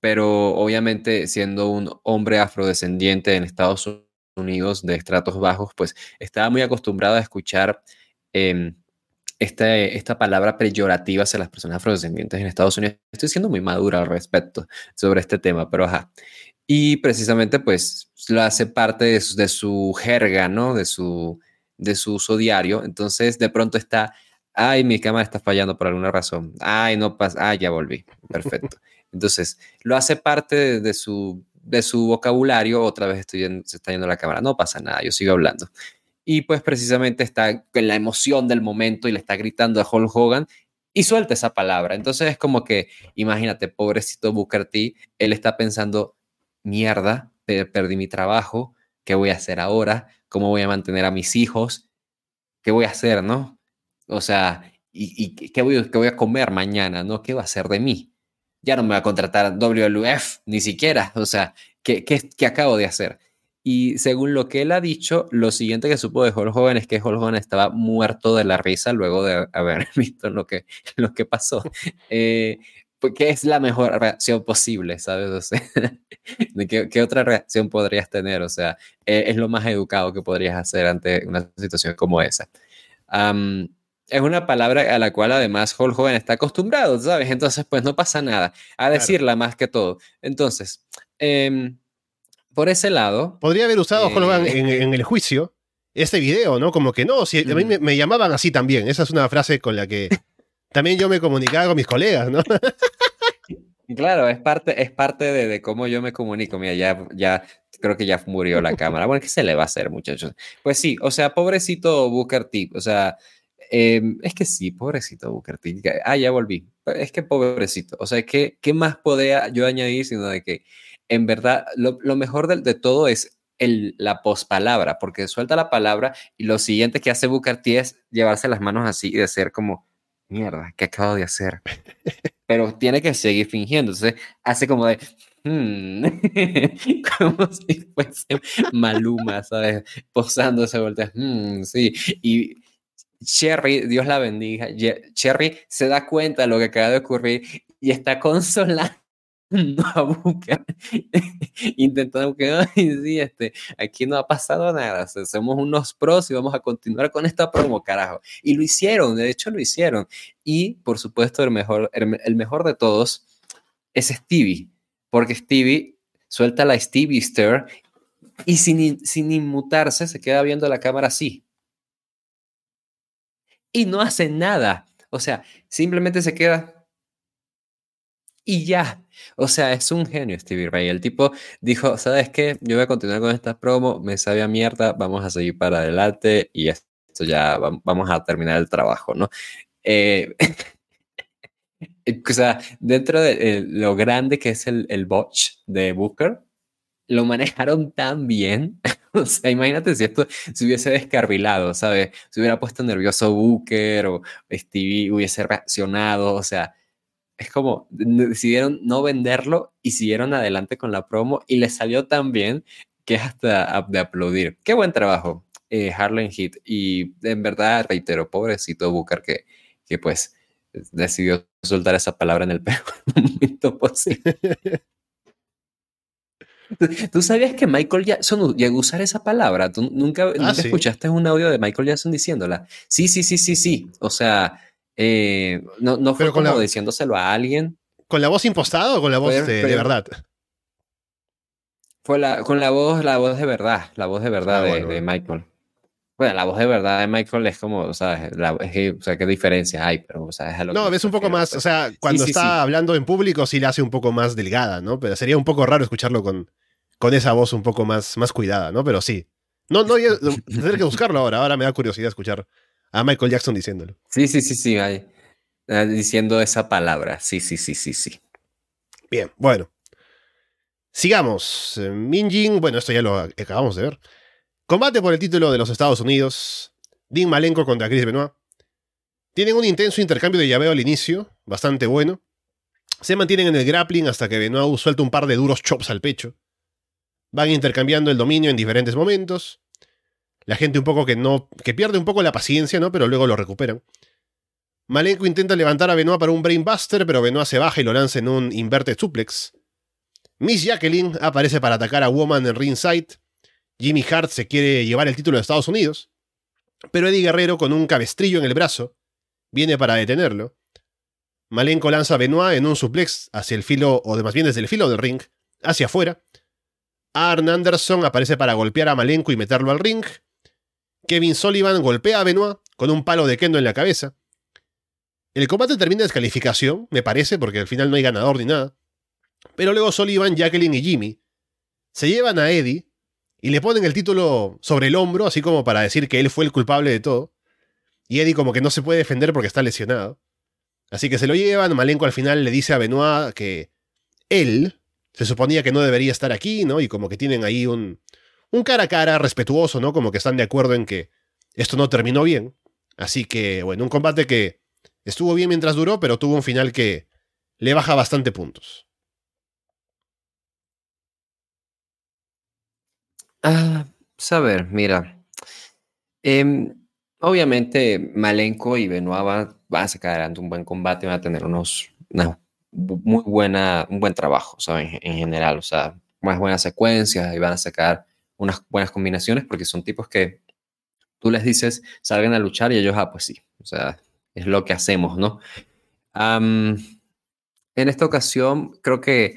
pero obviamente siendo un hombre afrodescendiente en Estados Unidos de estratos bajos, pues estaba muy acostumbrado a escuchar eh, esta palabra peyorativa hacia las personas afrodescendientes en Estados Unidos. Estoy siendo muy madura al respecto sobre este tema, pero ajá. Y precisamente pues lo hace parte de su, jerga, ¿no? De su, de su uso diario. Entonces de pronto está, ay, mi cámara está fallando por alguna razón. Ay, no pasa, ay, ya volví. Perfecto. Entonces lo hace parte de, su, de su vocabulario. Otra vez estoy se está yendo la cámara. No pasa nada, yo sigo hablando. Y pues precisamente está en la emoción del momento y le está gritando a Hulk Hogan y suelta esa palabra. Entonces es como que, imagínate, pobrecito Booker T, él está pensando, mierda, perdí mi trabajo, ¿qué voy a hacer ahora? ¿Cómo voy a mantener a mis hijos? ¿Qué voy a hacer, no? O sea, ¿y, qué, voy, qué voy a comer mañana, no? ¿Qué va a hacer de mí? Ya no me va a contratar WLF, ni siquiera. O sea, ¿qué, qué, acabo de hacer? Y según lo que él ha dicho, lo siguiente que supo de Hulk Hogan es que Hulk Hogan estaba muerto de la risa luego de haber <laughs> visto lo que, lo que pasó. <laughs> Eh, pues, ¿qué es la mejor reacción posible? ¿Sabes? O sea, <laughs> ¿qué, otra reacción podrías tener? O sea, e, es, lo más educado que podrías hacer ante una situación como esa. Es una palabra a la cual además Hulk Hogan está acostumbrado, ¿sabes? Entonces, pues no pasa nada a decirla más que todo. Entonces, em, por ese lado. Podría haber usado Hogan eh, en, el juicio este video, ¿no? Como que no, si a mí me, llamaban así también. Esa es una frase con la que también yo me comunicaba con mis colegas, ¿no? Claro, es parte, es parte de, cómo yo me comunico. Mira, ya, ya creo que ya murió la cámara. Bueno, ¿qué se le va a hacer, muchachos? Pues sí, o sea, pobrecito Booker T. O sea, Em, es que sí, pobrecito Booker T. Ah, ya volví. Es que pobrecito. O sea, ¿qué, qué más podía yo añadir sino de que en verdad lo, mejor de, de, todo es el, la pospalabra, porque suelta la palabra y lo siguiente que hace Booker T es llevarse las manos así y decir como, mierda, ¿qué acabo de hacer? <laughs> Pero tiene que seguir fingiendo. Entonces hace como de, hmm", <laughs> como si fuese Maluma, ¿sabes? Posándose vuelta, hmm, sí. Y Cherry, Dios la bendiga, Cherry se da cuenta de lo que acaba de ocurrir y está consolando a buscar, <laughs> intentando que sí, este, aquí no ha pasado nada, somos unos pros y vamos a continuar con esta promo, carajo. Y lo hicieron, de hecho lo hicieron. Y por supuesto, el mejor, el mejor de todos es Stevie, porque Stevie suelta la Stevie Stir y sin, sin inmutarse se queda viendo la cámara así. Y no hace nada. O sea, simplemente se queda y ya. O sea, es un genio Stevie Ray. El tipo dijo, ¿sabes qué? Yo voy a continuar con esta promo, me sabía mierda, vamos a seguir para adelante y esto ya vamos a terminar el trabajo, ¿no? Eh, <laughs> o sea, dentro de eh, lo grande que es el, el botch de Booker, lo manejaron tan bien. <laughs> o sea, imagínate si esto se hubiese descarrilado, ¿sabes? Se hubiera puesto nervioso Booker o Stevie hubiese reaccionado, o sea, es como decidieron no venderlo y siguieron adelante con la promo y le salió tan bien que hasta de aplaudir. Qué buen trabajo, eh, Harlem Heat. Y en verdad, reitero, pobrecito Booker que, que pues decidió soltar esa palabra en el <laughs> peor momento posible. <laughs> <laughs> ¿Tú sabías que Michael Jackson llegó a usar esa palabra? ¿Tú nunca, ah, escuchaste un audio de Michael Jackson diciéndola? Sí, sí, sí, sí, sí. O sea, eh, no, no fue como diciéndoselo a alguien. ¿Con la voz impostada o con la voz de, verdad? Fue la, con la voz, la voz de verdad, la voz de verdad ah, de, Michael. Bueno, la voz de verdad de Michael es como, sea, o sea, qué diferencia hay, pero, o sea, es No, es un poco más, o pues. sea, cuando está hablando en público sí la hace un poco más delgada, ¿no? Pero sería un poco raro escucharlo con, con esa voz un poco más, más cuidada, ¿no? Pero sí. No, no, tendré que buscarlo ahora, ahora me da curiosidad escuchar a Michael Jackson diciéndolo. Sí, sí, sí, sí, diciendo esa palabra. Sí, sí, sí, sí, sí. Bien, bueno. Sigamos. Eh, Minjin, bueno, esto ya lo acabamos de ver. Combate por el título de los Estados Unidos. Dean Malenko contra Chris Benoit. Tienen un intenso intercambio de llaveo al inicio, bastante bueno. Se mantienen en el grappling hasta que Benoit suelta un par de duros chops al pecho. Van intercambiando el dominio en diferentes momentos. La gente un poco que no. que pierde un poco la paciencia, ¿no? Pero luego lo recuperan. Malenko intenta levantar a Benoit para un Brainbuster, pero Benoit se baja y lo lanza en un Inverted Suplex. Miss Jacqueline aparece para atacar a Woman en ringside. Jimmy Hart se quiere llevar el título de Estados Unidos. Pero Eddie Guerrero, con un cabestrillo en el brazo, viene para detenerlo. Malenko lanza a Benoit en un suplex hacia el filo, o más bien desde el filo del ring, hacia afuera. Arn Anderson aparece para golpear a Malenko y meterlo al ring. Kevin Sullivan golpea a Benoit con un palo de kendo en la cabeza. El combate termina en descalificación, me parece, porque al final no hay ganador ni nada. Pero luego Sullivan, Jacqueline y Jimmy se llevan a Eddie y le ponen el título sobre el hombro, así como para decir que él fue el culpable de todo. Y Eddie como que no se puede defender porque está lesionado. Así que se lo llevan, Malenko al final le dice a Benoit que él se suponía que no debería estar aquí, ¿no? Y como que tienen ahí un, un cara a cara respetuoso, ¿no? Como que están de acuerdo en que esto no terminó bien. Así que, bueno, un combate que estuvo bien mientras duró, pero tuvo un final que le baja bastante puntos. Ah, saber, mira. Em, obviamente, Malenko y Benoit van, a sacar adelante un buen combate, van a tener unos, muy buena, un buen trabajo, ¿saben? En general, o sea, más buenas secuencias y van a sacar unas buenas combinaciones porque son tipos que tú les dices salgan a luchar y ellos, ah, pues sí, o sea, es lo que hacemos, ¿no? en esta ocasión creo que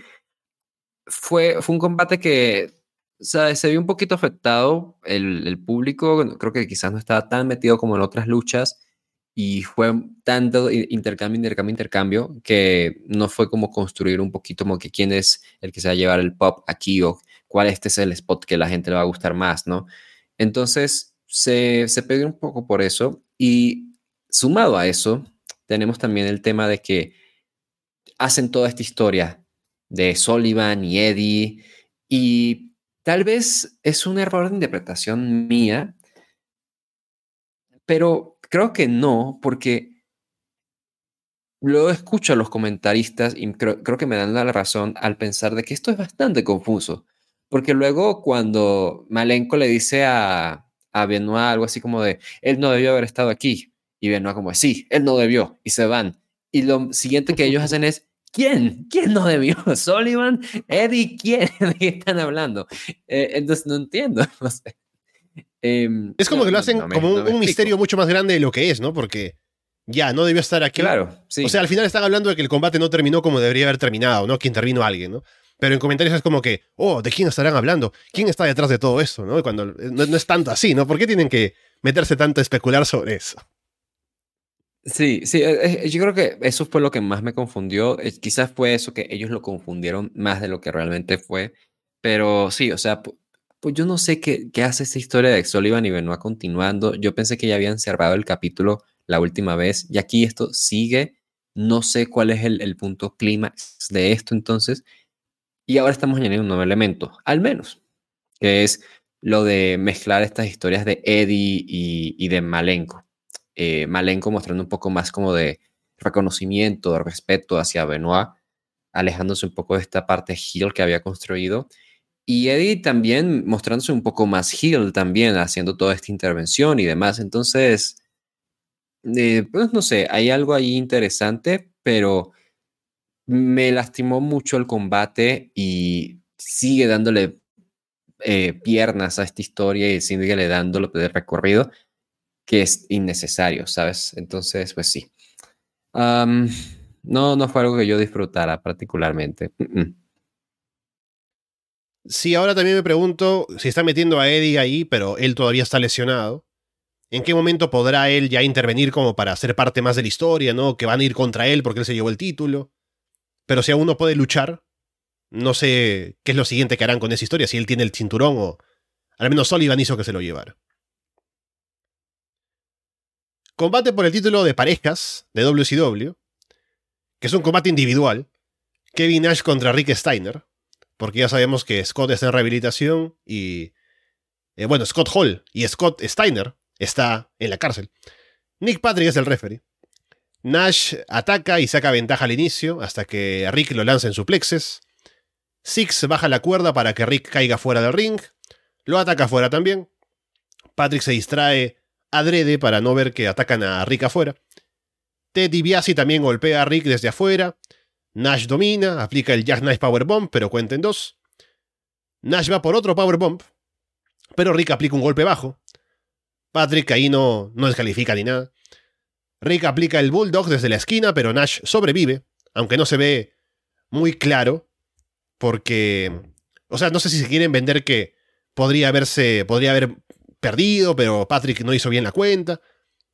fue, fue un combate que o sea, se vio un poquito afectado el, el, público, creo que quizás no estaba tan metido como en otras luchas y fue tanto intercambio, intercambio, intercambio que no fue como construir un poquito como que quién es el que se va a llevar el pop aquí o cuál este es el spot que la gente le va a gustar más, ¿no? Entonces se, se un poco por eso y sumado a eso, tenemos también el tema de que hacen toda esta historia de Sullivan y Eddie y tal vez es un error de interpretación mía, pero creo que no, porque luego escucho a los comentaristas y creo, que me dan la razón al pensar de que esto es bastante confuso, porque luego cuando Malenko le dice a, a Benoit algo así como de, él no debió haber estado aquí, y Benoit como, sí, él no debió, y se van. Y lo siguiente que ellos <laughs> hacen es, ¿quién? ¿Quién no debió? <laughs> ¿Sullivan? ¿Eddie? ¿Quién? <laughs> ¿De qué están hablando? Eh, entonces no entiendo, <laughs> em, es como que lo hacen como un, misterio mucho más grande de lo que es, ¿no? Porque ya, no debió estar aquí. Claro, sí. O sea, al final están hablando de que el combate no terminó como debería haber terminado, ¿no? Que intervino alguien, ¿no? Pero en comentarios es como que, oh, ¿de quién estarán hablando? ¿Quién está detrás de todo esto? ¿no? Cuando no, es tanto así, ¿no? ¿Por qué tienen que meterse tanto a especular sobre eso? Sí, sí, eh, eh, yo creo que eso fue lo que más me confundió. Eh, quizás fue eso que ellos lo confundieron más de lo que realmente fue. Pero sí, o sea, pues yo no sé qué, qué hace esta historia de Sullivan y Benoit continuando. Yo pensé que ya habían cerrado el capítulo la última vez. Y aquí esto sigue. No sé cuál es el, punto clímax de esto entonces. Y ahora estamos añadiendo un nuevo elemento, al menos, que es lo de mezclar estas historias de Eddie y, de Malenko. Eh, Malenko mostrando un poco más como de reconocimiento, de respeto hacia Benoit, alejándose un poco de esta parte heel que había construido. Y Eddie también mostrándose un poco más heel también, haciendo toda esta intervención y demás. Entonces, eh, pues no sé, hay algo ahí interesante, pero me lastimó mucho el combate y sigue dándole eh, piernas a esta historia y sigue dándole de recorrido que es innecesario, ¿sabes? Entonces, pues sí. no, no fue algo que yo disfrutara particularmente. Sí, ahora también me pregunto si está metiendo a Eddie ahí, pero él todavía está lesionado. ¿En qué momento podrá él ya intervenir como para ser parte más de la historia, ¿no? Que van a ir contra él porque él se llevó el título. Pero si aún no puede luchar, no sé qué es lo siguiente que harán con esa historia, si él tiene el cinturón o al menos Sullivan hizo que se lo llevara. Combate por el título de parejas de WCW, que es un combate individual. Kevin Nash contra Rick Steiner, porque ya sabemos que Scott está en rehabilitación y... Eh, bueno, Scott Hall y Scott Steiner está en la cárcel. Nick Patrick es el referee. Nash ataca y saca ventaja al inicio hasta que Rick lo lanza en suplexes. Six baja la cuerda para que Rick caiga fuera del ring. Lo ataca afuera también. Patrick se distrae adrede para no ver que atacan a Rick afuera. Ted DiBiase también golpea a Rick desde afuera. Nash domina, aplica el Jackknife Powerbomb, pero cuenta en dos. Nash va por otro Powerbomb, pero Rick aplica un golpe bajo. Patrick ahí no, no descalifica ni nada. Rick aplica el Bulldog desde la esquina, pero Nash sobrevive, aunque no se ve muy claro, porque... O sea, no sé si se quieren vender que podría haberse, podría haber perdido, pero Patrick no hizo bien la cuenta.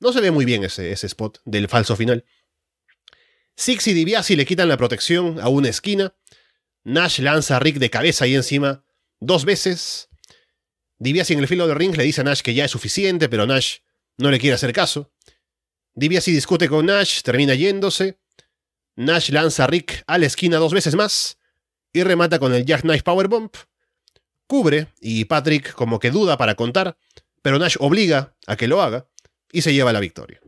No se ve muy bien ese, spot del falso final. Six y DiBiase le quitan la protección a una esquina. Nash lanza a Rick de cabeza ahí encima dos veces. DiBiase en el filo de ring le dice a Nash que ya es suficiente, pero Nash no le quiere hacer caso. DiBiase discute con Nash, termina yéndose. Nash lanza a Rick a la esquina dos veces más y remata con el Jackknife Powerbomb. Cubre y Patrick como que duda para contar, pero Nash obliga a que lo haga y se lleva la victoria.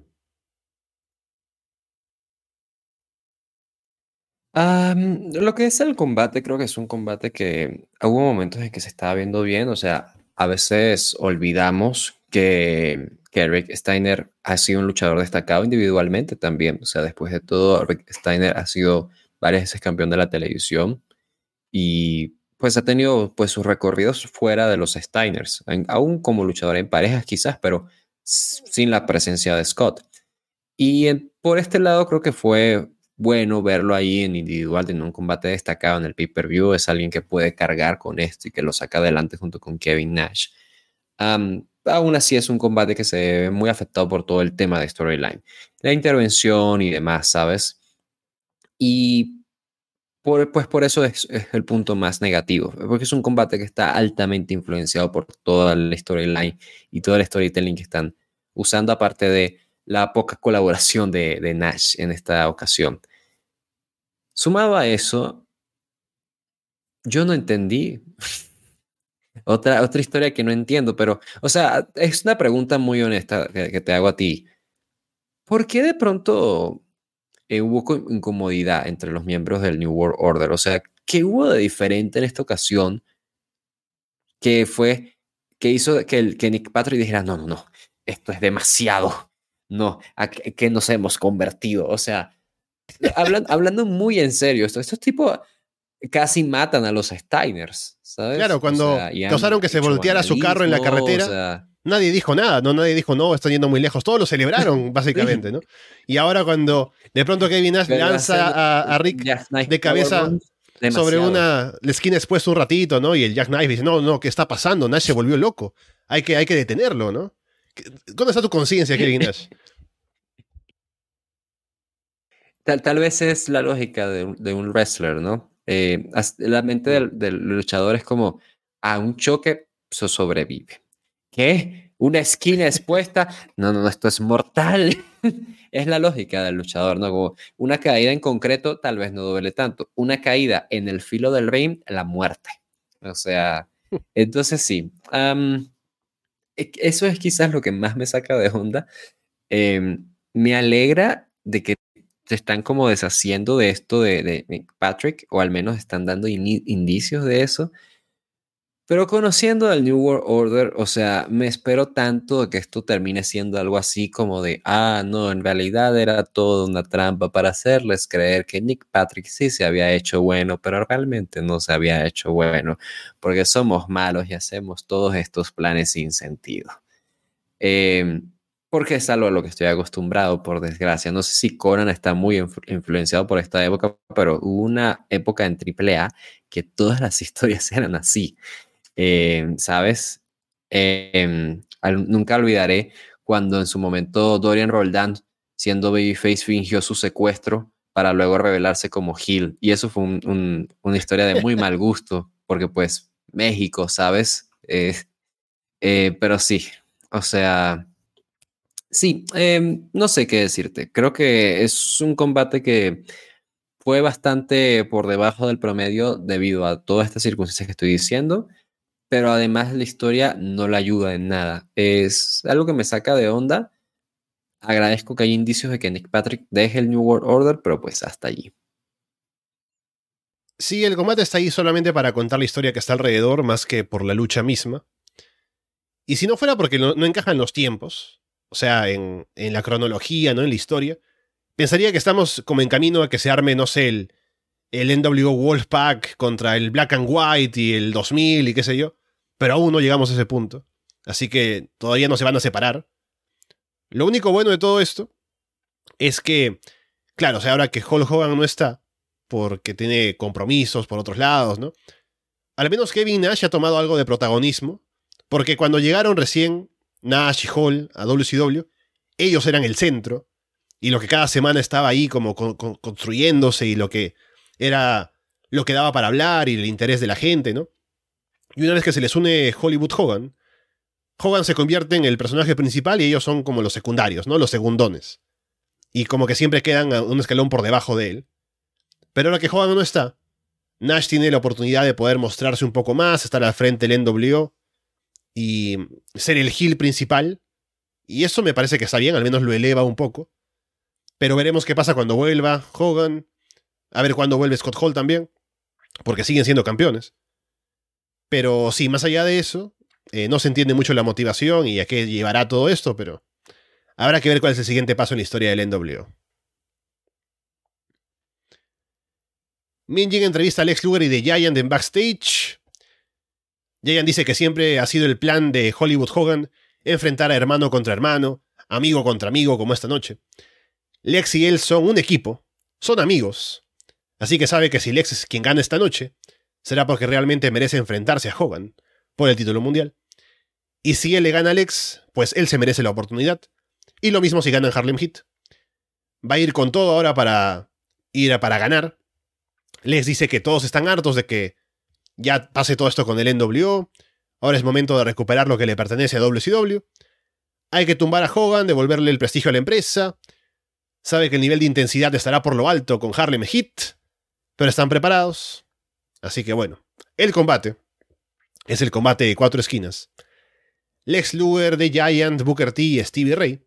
lo que es el combate, creo que es un combate que hubo momentos en que se estaba viendo bien, o sea, a veces olvidamos que, que Rick Steiner ha sido un luchador destacado individualmente también. O sea, después de todo, Rick Steiner ha sido varias veces campeón de la televisión y pues ha tenido pues sus recorridos fuera de los Steiners, aún como luchador en parejas quizás, pero sin la presencia de Scott. Y por este lado creo que fue bueno verlo ahí en individual, en un combate destacado en el pay-per-view. Es alguien que puede cargar con esto y que lo saca adelante junto con Kevin Nash. aún así es un combate que se ve muy afectado por todo el tema de storyline, la intervención y demás, ¿sabes? Y pues por eso es, el punto más negativo, porque es un combate que está altamente influenciado por toda la storyline y todo el storytelling que están usando, aparte de la poca colaboración de, Nash en esta ocasión. Sumado a eso, yo no entendí. <laughs> otra, otra historia que no entiendo, pero, o sea, es una pregunta muy honesta que, te hago a ti. ¿Por qué de pronto eh, hubo incomodidad entre los miembros del New World Order? O sea, ¿qué hubo de diferente en esta ocasión que fue, que hizo que, el, que Nick Patrick dijera, no, no, no, esto es demasiado, no, ¿a qué, nos hemos convertido? O sea, hablando muy en serio, esto, estos tipos casi matan a los Steiners, ¿sabes? Claro, cuando causaron que se volteara su carro en la carretera, nadie dijo nada, ¿no? Nadie dijo, no, están yendo muy lejos. Todos lo celebraron, <laughs> básicamente, ¿no? Y ahora cuando de pronto Kevin Nash lanza a, Rick de cabeza sobre una la esquina expuesta un ratito, ¿no? Y el Jack Knife dice, no, no, ¿qué está pasando? Nash se volvió loco. Hay que, hay que detenerlo, ¿no? ¿Dónde está tu conciencia, Kevin <laughs> Nash? Tal, tal, vez es la lógica de, un wrestler, ¿no? Eh, la mente del, luchador es como, a un choque se sobrevive. ¿Qué? ¿Una esquina expuesta? No, no, no, esto es mortal. <laughs> es la lógica del luchador, ¿no? Como una caída en concreto tal vez no duele tanto. Una caída en el filo del ring, la muerte. O sea, <laughs> entonces sí. E, eso es quizás lo que más me saca de onda. Em, me alegra de que se están como deshaciendo de esto de, Patrick, o al menos están dando indicios de eso. Pero conociendo al New World Order, o sea, me espero tanto de que esto termine siendo algo así como de, ah, no, en realidad era todo una trampa para hacerles creer que Nick Patrick sí se había hecho bueno, pero realmente no se había hecho bueno, porque somos malos y hacemos todos estos planes sin sentido. Em, porque es algo a lo que estoy acostumbrado, por desgracia. No sé si Conan está muy influenciado por esta época, pero hubo una época en AAA que todas las <laughs> historias eran así. Eh, ¿sabes? Em, nunca olvidaré cuando en su momento Dorian Roldán, siendo Babyface, fingió su secuestro para luego revelarse como Gil. Y eso fue una historia de muy mal gusto, porque pues México, ¿sabes? Eh, eh, pero sí, o sea, sí, em, no sé qué decirte. Creo que es un combate que fue bastante por debajo del promedio debido a todas estas circunstancias que estoy diciendo pero además la historia no la ayuda en nada. Es algo que me saca de onda. Agradezco que hay indicios de que Nick Patrick deje el New World Order, pero pues hasta allí. Sí, el combate está ahí solamente para contar la historia que está alrededor, más que por la lucha misma. Y si no fuera porque no, encajan los tiempos, o sea, en, en, la cronología, ¿no? En la historia, pensaría que estamos como en camino a que se arme, no sé, el, el NWO Wolfpack contra el Black and White y el 2000 y qué sé yo pero aún no llegamos a ese punto. Así que todavía no se van a separar. Lo único bueno de todo esto es que, claro, o sea, ahora que Hulk Hogan no está, porque tiene compromisos por otros lados, ¿no? Al menos Kevin Nash ha tomado algo de protagonismo, porque cuando llegaron recién Nash y Hall a WCW, ellos eran el centro, y lo que cada semana estaba ahí como construyéndose y lo que era lo que daba para hablar y el interés de la gente, ¿no? Y una vez que se les une Hollywood Hogan, Hogan se convierte en el personaje principal y ellos son como los secundarios, ¿no? Los segundones. Y como que siempre quedan un escalón por debajo de él. Pero ahora que Hogan no está, Nash tiene la oportunidad de poder mostrarse un poco más, estar al frente del NWO y ser el heel principal. Y eso me parece que está bien, al menos lo eleva un poco. Pero veremos qué pasa cuando vuelva Hogan. A ver cuándo vuelve Scott Hall también. Porque siguen siendo campeones. Pero sí, más allá de eso, eh, no se entiende mucho la motivación y a qué llevará todo esto, pero habrá que ver cuál es el siguiente paso en la historia del NWO. Minjin entrevista a Lex Luger y de Giant en backstage. Giant dice que siempre ha sido el plan de Hollywood Hogan enfrentar a hermano contra hermano, amigo contra amigo como esta noche. Lex y él son un equipo, son amigos, así que sabe que si Lex es quien gana esta noche, será porque realmente merece enfrentarse a Hogan por el título mundial. Y si él le gana a Alex, pues él se merece la oportunidad. Y lo mismo si gana en Harlem Heat. Va a ir con todo ahora para ir a para ganar. Les dice que todos están hartos de que ya pase todo esto con el NWO. Ahora es momento de recuperar lo que le pertenece a WCW. Hay que tumbar a Hogan, devolverle el prestigio a la empresa. Sabe que el nivel de intensidad estará por lo alto con Harlem Heat, pero están preparados. Así que bueno, el combate es el combate de cuatro esquinas. Lex Luger, The Giant, Booker T y Stevie Ray.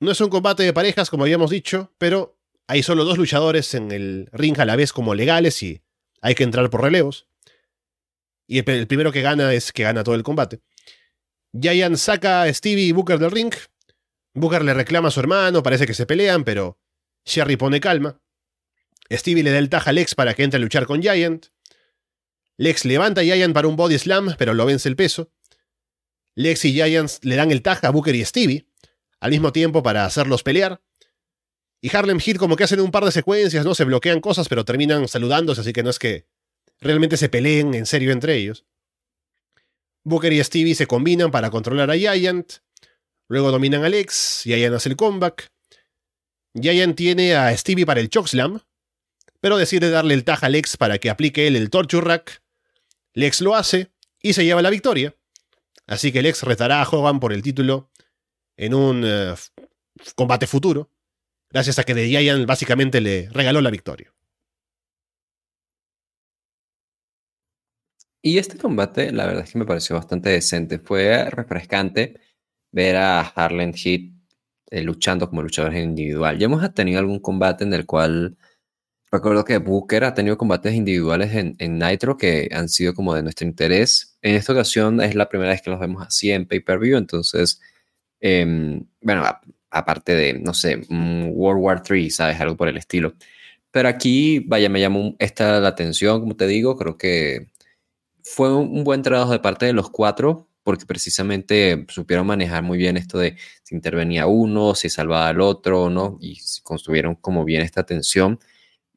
No es un combate de parejas, como habíamos dicho, pero hay solo dos luchadores en el ring a la vez como legales y hay que entrar por relevos. Y el, primero que gana es que gana todo el combate. Giant saca a Stevie y Booker del ring. Booker le reclama a su hermano, parece que se pelean, pero Sherry pone calma. Stevie le da el taja a Lex para que entre a luchar con Giant. Lex levanta a Giant para un body slam, pero lo vence el peso. Lex y Giant le dan el taja a Booker y Stevie, al mismo tiempo para hacerlos pelear. Y Harlem Heat como que hacen un par de secuencias, ¿no? Se bloquean cosas, pero terminan saludándose, así que no es que realmente se peleen en serio entre ellos. Booker y Stevie se combinan para controlar a Giant. Luego dominan a Lex, Giant hace el comeback. Giant tiene a Stevie para el chokeslam, pero decide darle el taj a Lex para que aplique él el torture rack. Lex lo hace y se lleva la victoria. Así que Lex retará a Hogan por el título en un eh, combate futuro, gracias a que The Giant básicamente le regaló la victoria. Y este combate, la verdad es que me pareció bastante decente. Fue refrescante ver a Harlan Heat eh, luchando como luchador individual. Ya hemos tenido algún combate en el cual Recuerdo que Booker ha tenido combates individuales en, Nitro que han sido como de nuestro interés. En esta ocasión es la primera vez que los vemos así en pay-per-view, entonces, em, bueno, aparte de, no sé, World War III, ¿sabes? Algo por el estilo. Pero aquí, vaya, me llamó esta la atención, como te digo, creo que fue un, buen trabajo de parte de los cuatro, porque precisamente supieron manejar muy bien esto de si intervenía uno, si salvaba al otro, ¿no? Y construyeron como bien esta tensión.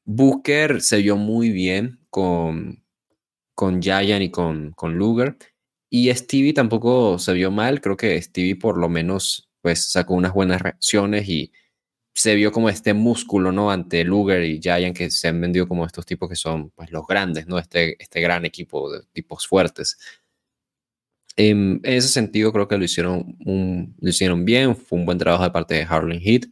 Booker se vio muy bien con, con Giant y con, con Luger. Y Stevie tampoco se vio mal. Creo que Stevie por lo menos pues sacó unas buenas reacciones y se vio como este músculo, ¿no? Ante Luger y Giant que se han vendido como estos tipos que son pues los grandes, ¿no? Este, este gran equipo de tipos fuertes. En, ese sentido creo que lo hicieron, lo hicieron bien. Fue un buen trabajo de parte de Harlan Heat.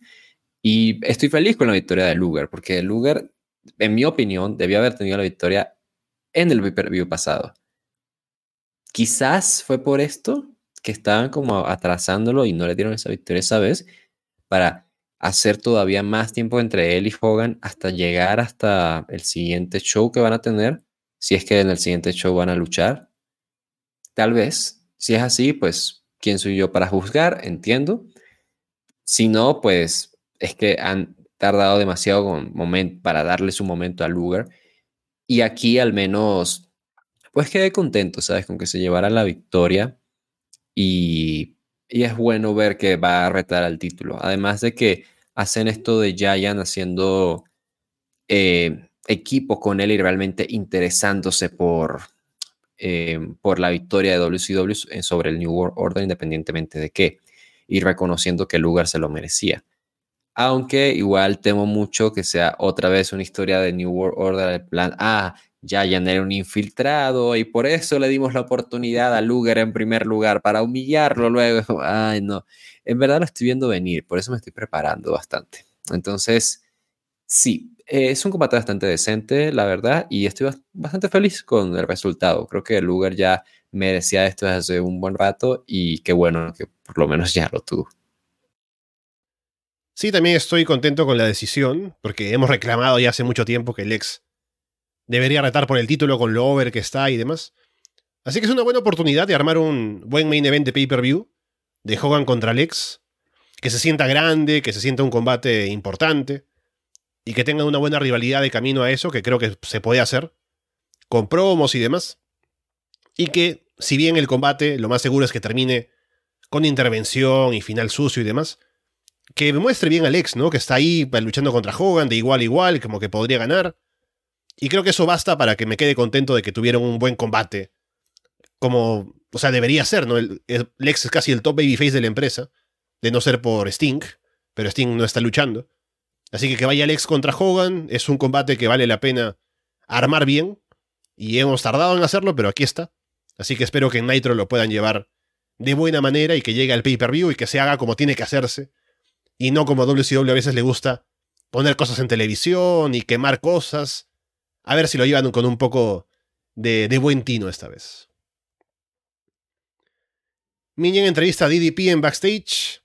Y estoy feliz con la victoria de Luger, porque Luger en mi opinión, debió haber tenido la victoria en el pay pasado. Quizás fue por esto que estaban como atrasándolo y no le dieron esa victoria esa vez para hacer todavía más tiempo entre él y Hogan hasta llegar hasta el siguiente show que van a tener, si es que en el siguiente show van a luchar. Tal vez, si es así, pues, ¿quién soy yo para juzgar? Entiendo. Si no, pues es que han, tardado demasiado para darle su momento a Luger. Y aquí al menos, pues quedé contento, ¿sabes? Con que se llevara la victoria. Y, y es bueno ver que va a retar al título. Además de que hacen esto de Giant haciendo eh, equipo con él y realmente interesándose por, eh, por la victoria de WCW sobre el New World Order, independientemente de qué, y reconociendo que Luger se lo merecía aunque igual temo mucho que sea otra vez una historia de New World Order, el plan, ah, ya era un infiltrado y por eso le dimos la oportunidad a Luger en primer lugar para humillarlo luego. <laughs> Ay, no, en verdad lo estoy viendo venir, por eso me estoy preparando bastante. Entonces, sí, es un combate bastante decente, la verdad, y estoy bastante feliz con el resultado. Creo que Luger ya merecía esto desde hace un buen rato y qué bueno que por lo menos ya lo tuvo. Sí, también estoy contento con la decisión, porque hemos reclamado ya hace mucho tiempo que Lex debería retar por el título con lo over que está y demás. Así que es una buena oportunidad de armar un buen main event de pay-per-view de Hogan contra Lex, que se sienta grande, que se sienta un combate importante y que tenga una buena rivalidad de camino a eso, que creo que se puede hacer, con promos y demás. Y que, si bien el combate lo más seguro es que termine con intervención y final sucio y demás, que muestre bien a Lex, ¿no? Que está ahí luchando contra Hogan de igual a igual, como que podría ganar. Y creo que eso basta para que me quede contento de que tuvieron un buen combate. Como, o sea, debería ser, ¿no? Lex es casi el top babyface de la empresa, de no ser por Sting, pero Sting no está luchando. Así que que vaya Lex contra Hogan es un combate que vale la pena armar bien. Y hemos tardado en hacerlo, pero aquí está. Así que espero que en Nitro lo puedan llevar de buena manera y que llegue al pay-per-view y que se haga como tiene que hacerse. Y no como WCW a veces le gusta poner cosas en televisión y quemar cosas. A ver si lo llevan con un poco de, de buen tino esta vez. Minion entrevista a DDP en backstage.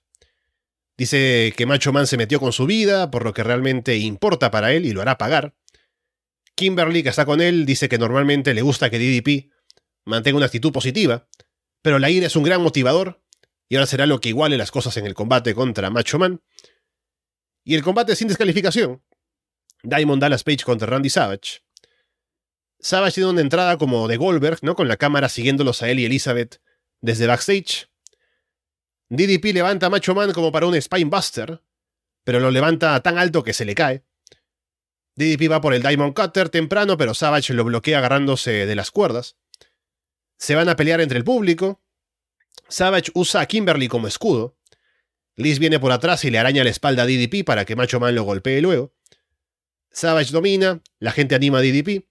Dice que Macho Man se metió con su vida, por lo que realmente importa para él y lo hará pagar. Kimberly, que está con él, dice que normalmente le gusta que DDP mantenga una actitud positiva, pero la ira es un gran motivador y ahora será lo que iguale las cosas en el combate contra Macho Man. Y el combate sin descalificación. Diamond Dallas Page contra Randy Savage. Savage tiene una entrada como de Goldberg, ¿no? Con la cámara siguiéndolos a él y Elizabeth desde backstage. DDP levanta a Macho Man como para un Spinebuster, pero lo levanta tan alto que se le cae. DDP va por el Diamond Cutter temprano, pero Savage lo bloquea agarrándose de las cuerdas. Se van a pelear entre el público. Savage usa a Kimberly como escudo. Liz viene por atrás y le araña la espalda a DDP para que Macho Man lo golpee luego. Savage domina, la gente anima a DDP.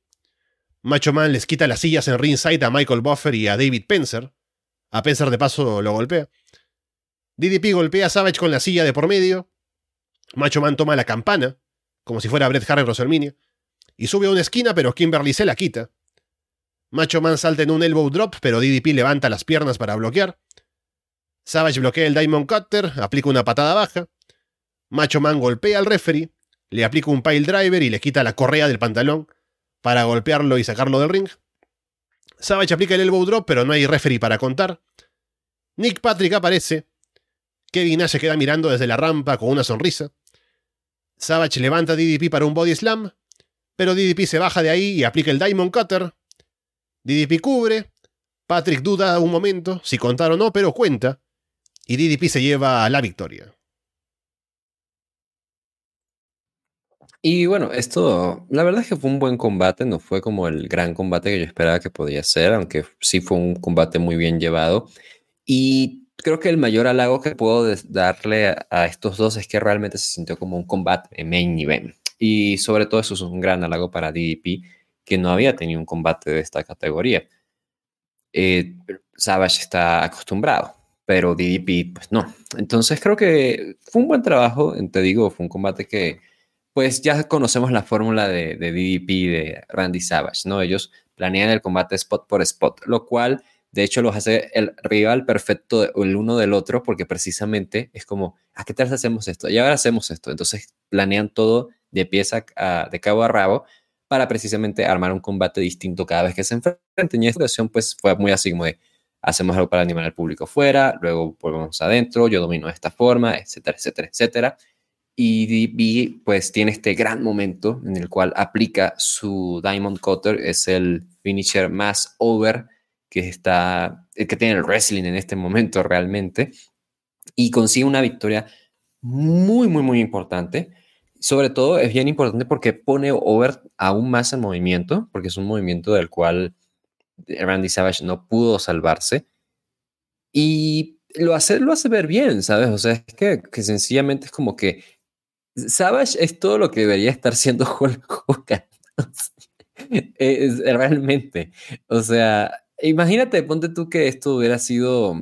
Macho Man les quita las sillas en ringside a Michael Buffer y a David Pencer. A Pencer de paso lo golpea. DDP golpea a Savage con la silla de por medio. Macho Man toma la campana, como si fuera Bret Hart en WrestleMania, y sube a una esquina, pero Kimberly se la quita. Macho Man salta en un elbow drop, pero DDP levanta las piernas para bloquear. Savage bloquea el Diamond Cutter, aplica una patada baja. Macho Man golpea al referee, le aplica un pile driver y le quita la correa del pantalón para golpearlo y sacarlo del ring. Savage aplica el elbow drop, pero no hay referee para contar. Nick Patrick aparece. Kevin Nash se queda mirando desde la rampa con una sonrisa. Savage levanta a DDP para un body slam, pero DDP se baja de ahí y aplica el Diamond Cutter. DDP cubre. Patrick duda un momento si contar o no, pero cuenta. Y DDP se lleva la victoria. Y bueno, esto, la verdad es que fue un buen combate, no fue como el gran combate que yo esperaba que podía ser, aunque sí fue un combate muy bien llevado. Y creo que el mayor halago que puedo darle a, estos dos es que realmente se sintió como un combate en main event. Y sobre todo eso es un gran halago para DDP, que no había tenido un combate de esta categoría. Eh, Savage está acostumbrado, pero DDP pues no. Entonces creo que fue un buen trabajo, te digo, fue un combate que pues ya conocemos la fórmula de, de DDP de Randy Savage, ¿no? Ellos planean el combate spot por spot, lo cual de hecho los hace el rival perfecto el uno del otro porque precisamente es como, ¿a qué tal hacemos esto? Y ahora hacemos esto. Entonces planean todo de pieza de cabo a rabo para precisamente armar un combate distinto cada vez que se enfrenten. Y esta ocasión pues fue muy así como de, hacemos algo para animar al público fuera, luego volvemos adentro, yo domino de esta forma, etcétera, etcétera, etcétera. Y DB pues tiene este gran momento en el cual aplica su Diamond Cutter, es el finisher más over que está, el que tiene el wrestling en este momento realmente, y consigue una victoria muy, muy, muy importante. Sobre todo es bien importante porque pone over aún más el movimiento, porque es un movimiento del cual Randy Savage no pudo salvarse. Y lo hace, lo hace ver bien, ¿sabes? O sea, es que, que sencillamente es como que Savage es todo lo que debería estar siendo <laughs> Hulk Hogan. <laughs> es, realmente. O sea, imagínate, ponte tú que esto hubiera sido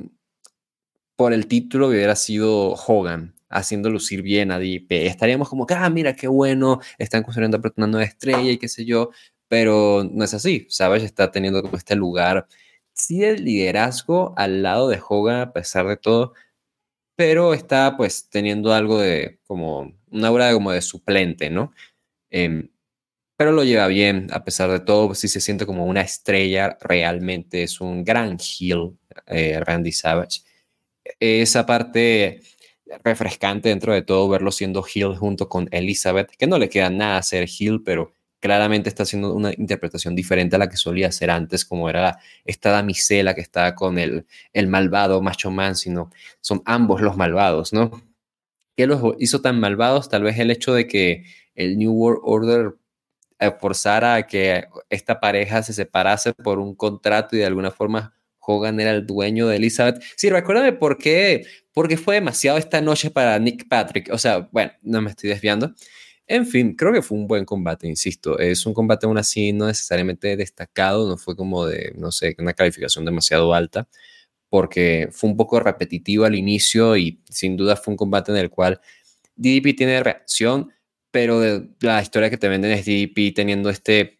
por el título, hubiera sido Hogan haciendo lucir bien a DP. Estaríamos como ah, mira qué bueno, están construyendo una nueva estrella y qué sé yo, pero no es así. Savage está teniendo como este lugar, sí, de liderazgo al lado de Hogan a pesar de todo, pero está pues teniendo algo de como una aura como de suplente, ¿no? Em, pero lo lleva bien, a pesar de todo, sí se siente como una estrella, realmente es un gran heel, eh, Randy Savage. Esa parte refrescante dentro de todo, verlo siendo heel junto con Elizabeth, que no le queda nada ser heel, pero claramente está haciendo una interpretación diferente a la que solía hacer antes, como era esta damisela que estaba con el, el malvado Macho Man, sino son ambos los malvados, ¿no? ¿Qué los hizo tan malvados? Tal vez el hecho de que el New World Order forzara a que esta pareja se separase por un contrato y de alguna forma Hogan era el dueño de Elizabeth. Sí, recuérdame por qué, porque fue demasiado esta noche para Nick Patrick. O sea, bueno, no me estoy desviando. En fin, creo que fue un buen combate, insisto. Es un combate aún así no necesariamente destacado, no fue como de, no sé, una calificación demasiado alta, porque fue un poco repetitivo al inicio y sin duda fue un combate en el cual DDP tiene reacción, pero la historia que te venden es DDP teniendo este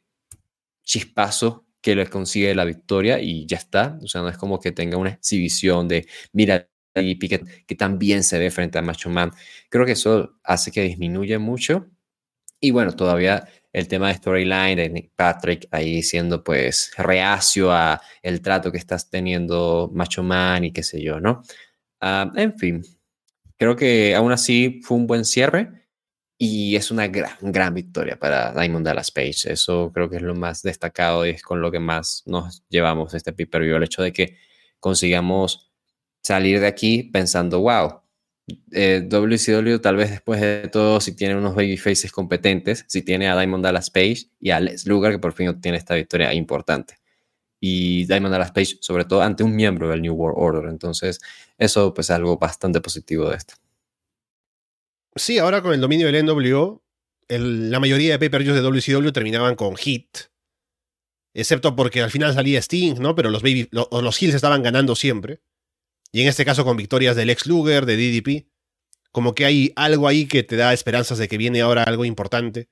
chispazo que le consigue la victoria y ya está. O sea, no es como que tenga una exhibición de, mira, DDP que, que también se ve frente a Macho Man. Creo que eso hace que disminuya mucho. Y bueno, todavía el tema de storyline de Nick Patrick ahí siendo pues reacio a el trato que estás teniendo Macho Man y qué sé yo, ¿no? Ah, en fin, creo que aún así fue un buen cierre y es una gran, gran victoria para Diamond Dallas Page. Eso creo que es lo más destacado y es con lo que más nos llevamos este pay-per-view, el hecho de que consigamos salir de aquí pensando, wow, eh, WCW tal vez después de todo, si tiene unos babyfaces competentes, si tiene a Diamond Dallas Page y a Les Lugar, que por fin obtiene esta victoria importante. Y Diamond Dallas Page, sobre todo ante un miembro del New World Order. Entonces, eso pues es algo bastante positivo de esto. Sí, ahora con el dominio del NWO, la mayoría de pay-per-views de WCW terminaban con hit. Excepto porque al final salía Sting, ¿no? Pero los, baby, los Hills estaban ganando siempre. Y en este caso con victorias del ex Luger, de DDP. Como que hay algo ahí que te da esperanzas de que viene ahora algo importante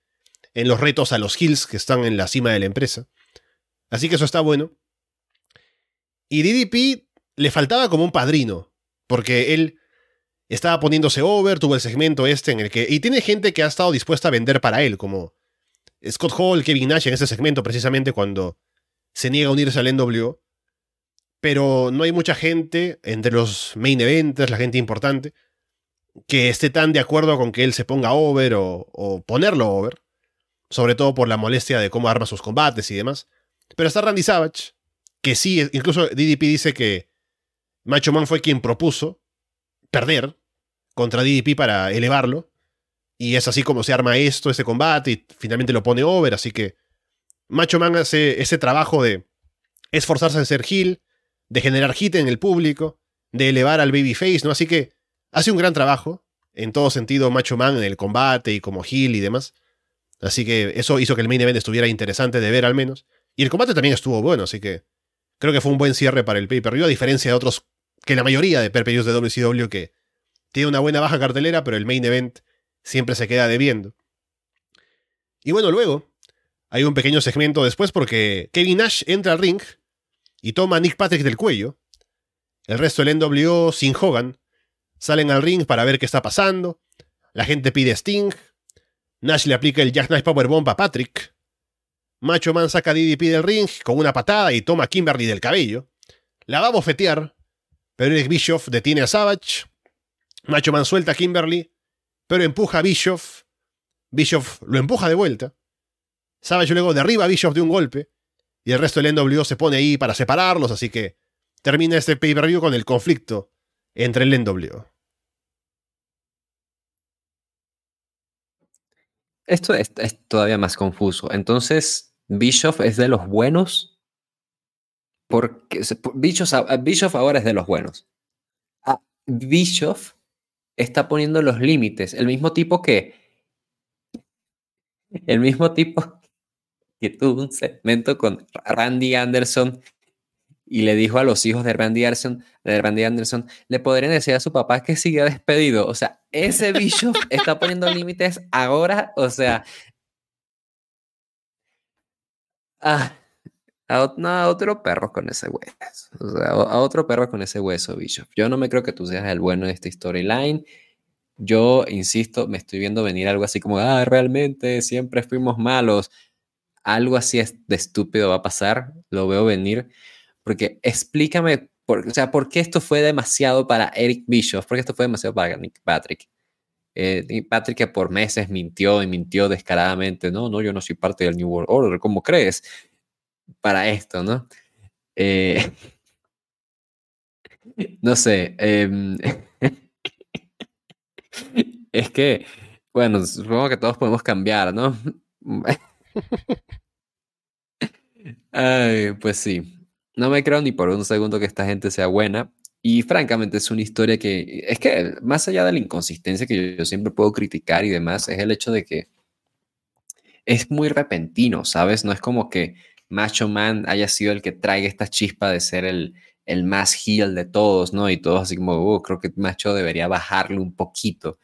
en los retos a los Hills que están en la cima de la empresa. Así que eso está bueno. Y DDP le faltaba como un padrino, porque él estaba poniéndose over, tuvo el segmento este en el que... Y tiene gente que ha estado dispuesta a vender para él, como Scott Hall, Kevin Nash en ese segmento precisamente cuando se niega a unirse al NWO pero no hay mucha gente entre los main events, la gente importante, que esté tan de acuerdo con que él se ponga over o, ponerlo over, sobre todo por la molestia de cómo arma sus combates y demás. Pero está Randy Savage, que sí, incluso DDP dice que Macho Man fue quien propuso perder contra DDP para elevarlo. Y es así como se arma esto, ese combate, y finalmente lo pone over. Así que Macho Man hace ese trabajo de esforzarse en ser heel, de generar hit en el público, de elevar al babyface, ¿no? Así que hace un gran trabajo, en todo sentido, Macho Man en el combate y como heel y demás. Así que eso hizo que el main event estuviera interesante de ver al menos. Y el combate también estuvo bueno, así que creo que fue un buen cierre para el pay-per-view, a diferencia de otros, que la mayoría de pay-per-views de WCW que tiene una buena baja cartelera, pero el main event siempre se queda debiendo. Y bueno, luego hay un pequeño segmento después porque Kevin Nash entra al ring y toma a Nick Patrick del cuello. El resto del NWO sin Hogan salen al ring para ver qué está pasando. La gente pide Sting. Nash le aplica el Jackknife Powerbomb a Patrick. Macho Man saca a DDP del ring con una patada y toma a Kimberly del cabello. La va a bofetear, pero Eric Bischoff detiene a Savage. Macho Man suelta a Kimberly, pero empuja a Bischoff. Bischoff lo empuja de vuelta. Savage luego derriba a Bischoff de un golpe y el resto del NWO se pone ahí para separarlos, así que termina este pay-per-view con el conflicto entre el NWO. Esto es, todavía más confuso. Entonces, Bischoff es de los buenos. Porque Bischoff, ahora es de los buenos. Ah, Bischoff está poniendo los límites. El mismo tipo que. El mismo tipo que tuvo un segmento con Randy Anderson y le dijo a los hijos de Randy Anderson, de Randy Anderson, le podrían decir a su papá que sigue despedido. O sea, ese bicho <laughs> está poniendo límites ahora, o sea, ah, a, otro perro con ese hueso. O sea, a otro perro con ese hueso, Bishop. Yo no me creo que tú seas el bueno de esta storyline. Yo, insisto, me estoy viendo venir algo así como, ah, realmente siempre fuimos malos algo así de estúpido va a pasar, lo veo venir, porque explícame, por, o sea, ¿por qué esto fue demasiado para Eric Bischoff? ¿Por qué esto fue demasiado para Nick Patrick? Eh, Patrick que por meses mintió y mintió descaradamente, no, no, yo no soy parte del New World Order, ¿cómo crees? Para esto, ¿no? Eh, <laughs> no sé, em, <laughs> es que, bueno, supongo que todos podemos cambiar, ¿no? <laughs> Ay, pues sí. No me creo ni por un segundo que esta gente sea buena. Y francamente es una historia que, es que más allá de la inconsistencia que yo, siempre puedo criticar y demás, es el hecho de que es muy repentino, ¿sabes? No es como que Macho Man haya sido el que traiga esta chispa de ser el, el más heel de todos, ¿no? Y todos así como, oh, creo que Macho debería bajarle un poquito.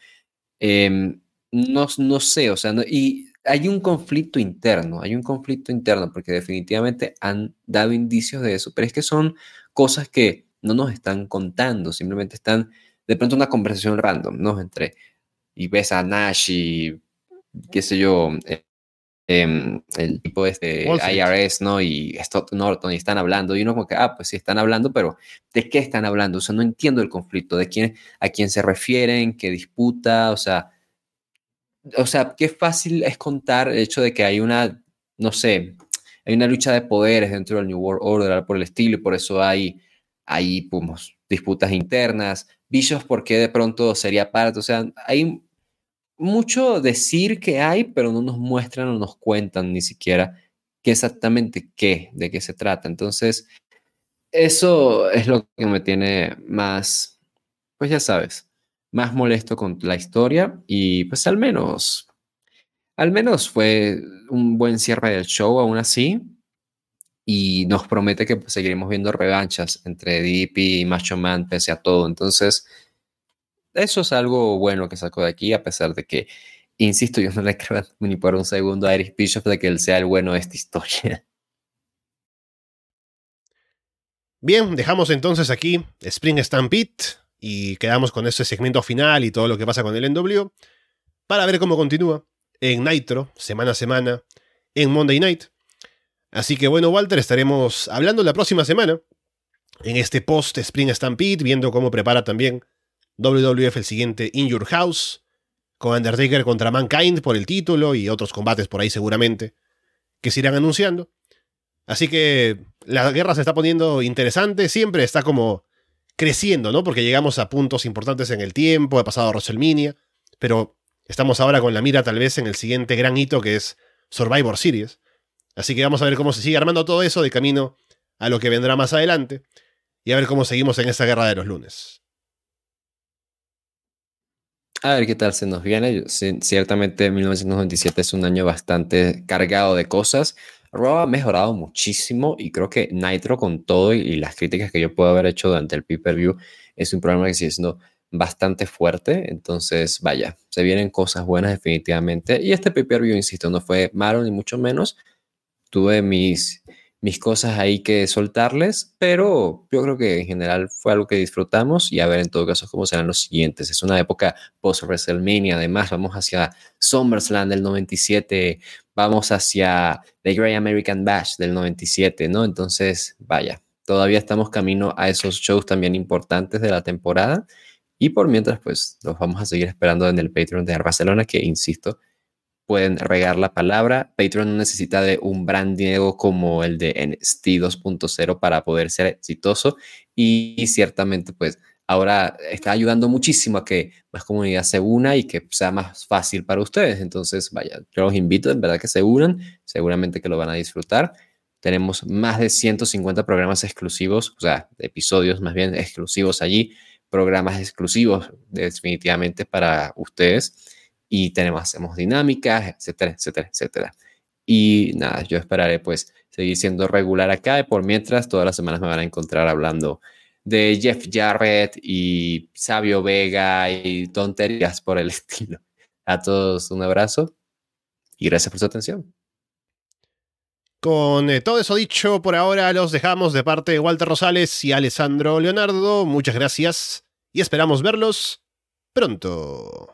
Em, no, no sé, o sea, y hay un conflicto interno, hay un conflicto interno, porque definitivamente han dado indicios de eso, pero es que son cosas que no nos están contando, simplemente están de pronto una conversación random, ¿no? Entre, y ves a Nash y, qué sé yo, eh, em, el tipo este IRS, ¿no? Y Stott Norton, y están hablando, y uno como que, ah, pues sí están hablando, pero ¿de qué están hablando? O sea, no entiendo el conflicto, de quién, a quién se refieren, qué disputa, o sea, o sea, qué fácil es contar el hecho de que hay una, no sé, hay una lucha de poderes dentro del New World Order por el estilo y por eso hay, hay pues, disputas internas. Bichos, ¿por qué de pronto sería parte? O sea, hay mucho decir que hay, pero no nos muestran o nos cuentan ni siquiera qué exactamente qué, de qué se trata. Entonces, eso es lo que me tiene más, pues ya sabes, más molesto con la historia y pues al menos, al menos fue un buen cierre del show aún así y nos promete que pues, seguiremos viendo revanchas entre DP y Macho Man pese a todo. Entonces, eso es algo bueno que saco de aquí a pesar de que, insisto, yo no le creo ni por un segundo a Eric Bischoff de que él sea el bueno de esta historia. Bien, dejamos entonces aquí Spring Stampede y quedamos con ese segmento final y todo lo que pasa con el NW para ver cómo continúa en Nitro, semana a semana, en Monday Night. Así que bueno, Walter, estaremos hablando la próxima semana en este post Spring Stampede, viendo cómo prepara también WWF el siguiente In Your House, con Undertaker contra Mankind por el título y otros combates por ahí seguramente que se irán anunciando. Así que la guerra se está poniendo interesante, siempre está como creciendo, ¿no? Porque llegamos a puntos importantes en el tiempo, ha pasado WrestleMania, pero estamos ahora con la mira tal vez en el siguiente gran hito que es Survivor Series. Así que vamos a ver cómo se sigue armando todo eso de camino a lo que vendrá más adelante y a ver cómo seguimos en esta guerra de los lunes. A ver qué tal se nos viene. Ciertamente 1997 es un año bastante cargado de cosas. Raw ha mejorado muchísimo y creo que Nitro con todo y, las críticas que yo puedo haber hecho durante el pay-per-view es un programa que sigue siendo bastante fuerte. Entonces, vaya, se vienen cosas buenas definitivamente. Y este pay-per-view, insisto, no fue malo ni mucho menos. Tuve mis, mis cosas ahí que soltarles, pero yo creo que en general fue algo que disfrutamos y a ver en todo caso cómo serán los siguientes. Es una época post-WrestleMania, además vamos hacia SummerSlam del 97, vamos hacia The Great American Bash del 97, ¿no? Entonces, vaya, todavía estamos camino a esos shows también importantes de la temporada y por mientras, pues los vamos a seguir esperando en el Patreon de Barcelona, que insisto, pueden regar la palabra. Patreon no necesita de un branding como el de NXT 2.0 para poder ser exitoso y ciertamente, pues ahora está ayudando muchísimo a que más comunidad se una y que sea más fácil para ustedes. Entonces, vaya, yo los invito en verdad que se unan, seguramente que lo van a disfrutar. Tenemos más de 150 programas exclusivos, o sea, episodios más bien exclusivos allí, programas exclusivos definitivamente para ustedes. Y tenemos, hacemos dinámicas, etcétera, etcétera, etcétera. Y nada, yo esperaré pues seguir siendo regular acá y por mientras todas las semanas me van a encontrar hablando de Jeff Jarrett y Sabio Vega y tonterías por el <laughs> estilo. A todos un abrazo y gracias por su atención. Con eh, todo eso dicho, por ahora los dejamos de parte de Walter Rosales y Alessandro Leonardo. Muchas gracias y esperamos verlos pronto.